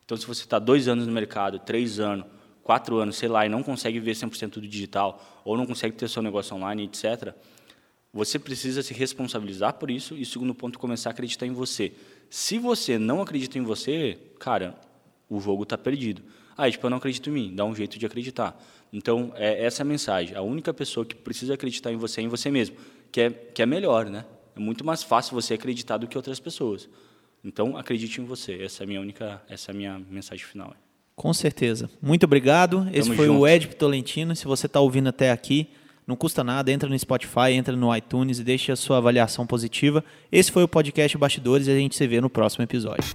Então, se você está dois anos no mercado, três anos, quatro anos, sei lá, e não consegue ver 100% do digital, ou não consegue ter seu negócio online, etc., você precisa se responsabilizar por isso e, segundo ponto, começar a acreditar em você. Se você não acredita em você, cara, o jogo está perdido. Ah, tipo, eu não acredito em mim, dá um jeito de acreditar. Então, é essa é a mensagem. A única pessoa que precisa acreditar em você é em você mesmo, que é, que é melhor, né? É muito mais fácil você acreditar do que outras pessoas. Então, acredite em você. Essa é a minha única, essa é a minha mensagem final. Com certeza. Muito obrigado. Esse Tamo foi junto. o Ed Tolentino. Se você está ouvindo até aqui, não custa nada, entra no Spotify, entra no iTunes e deixa a sua avaliação positiva. Esse foi o podcast Bastidores e a gente se vê no próximo episódio.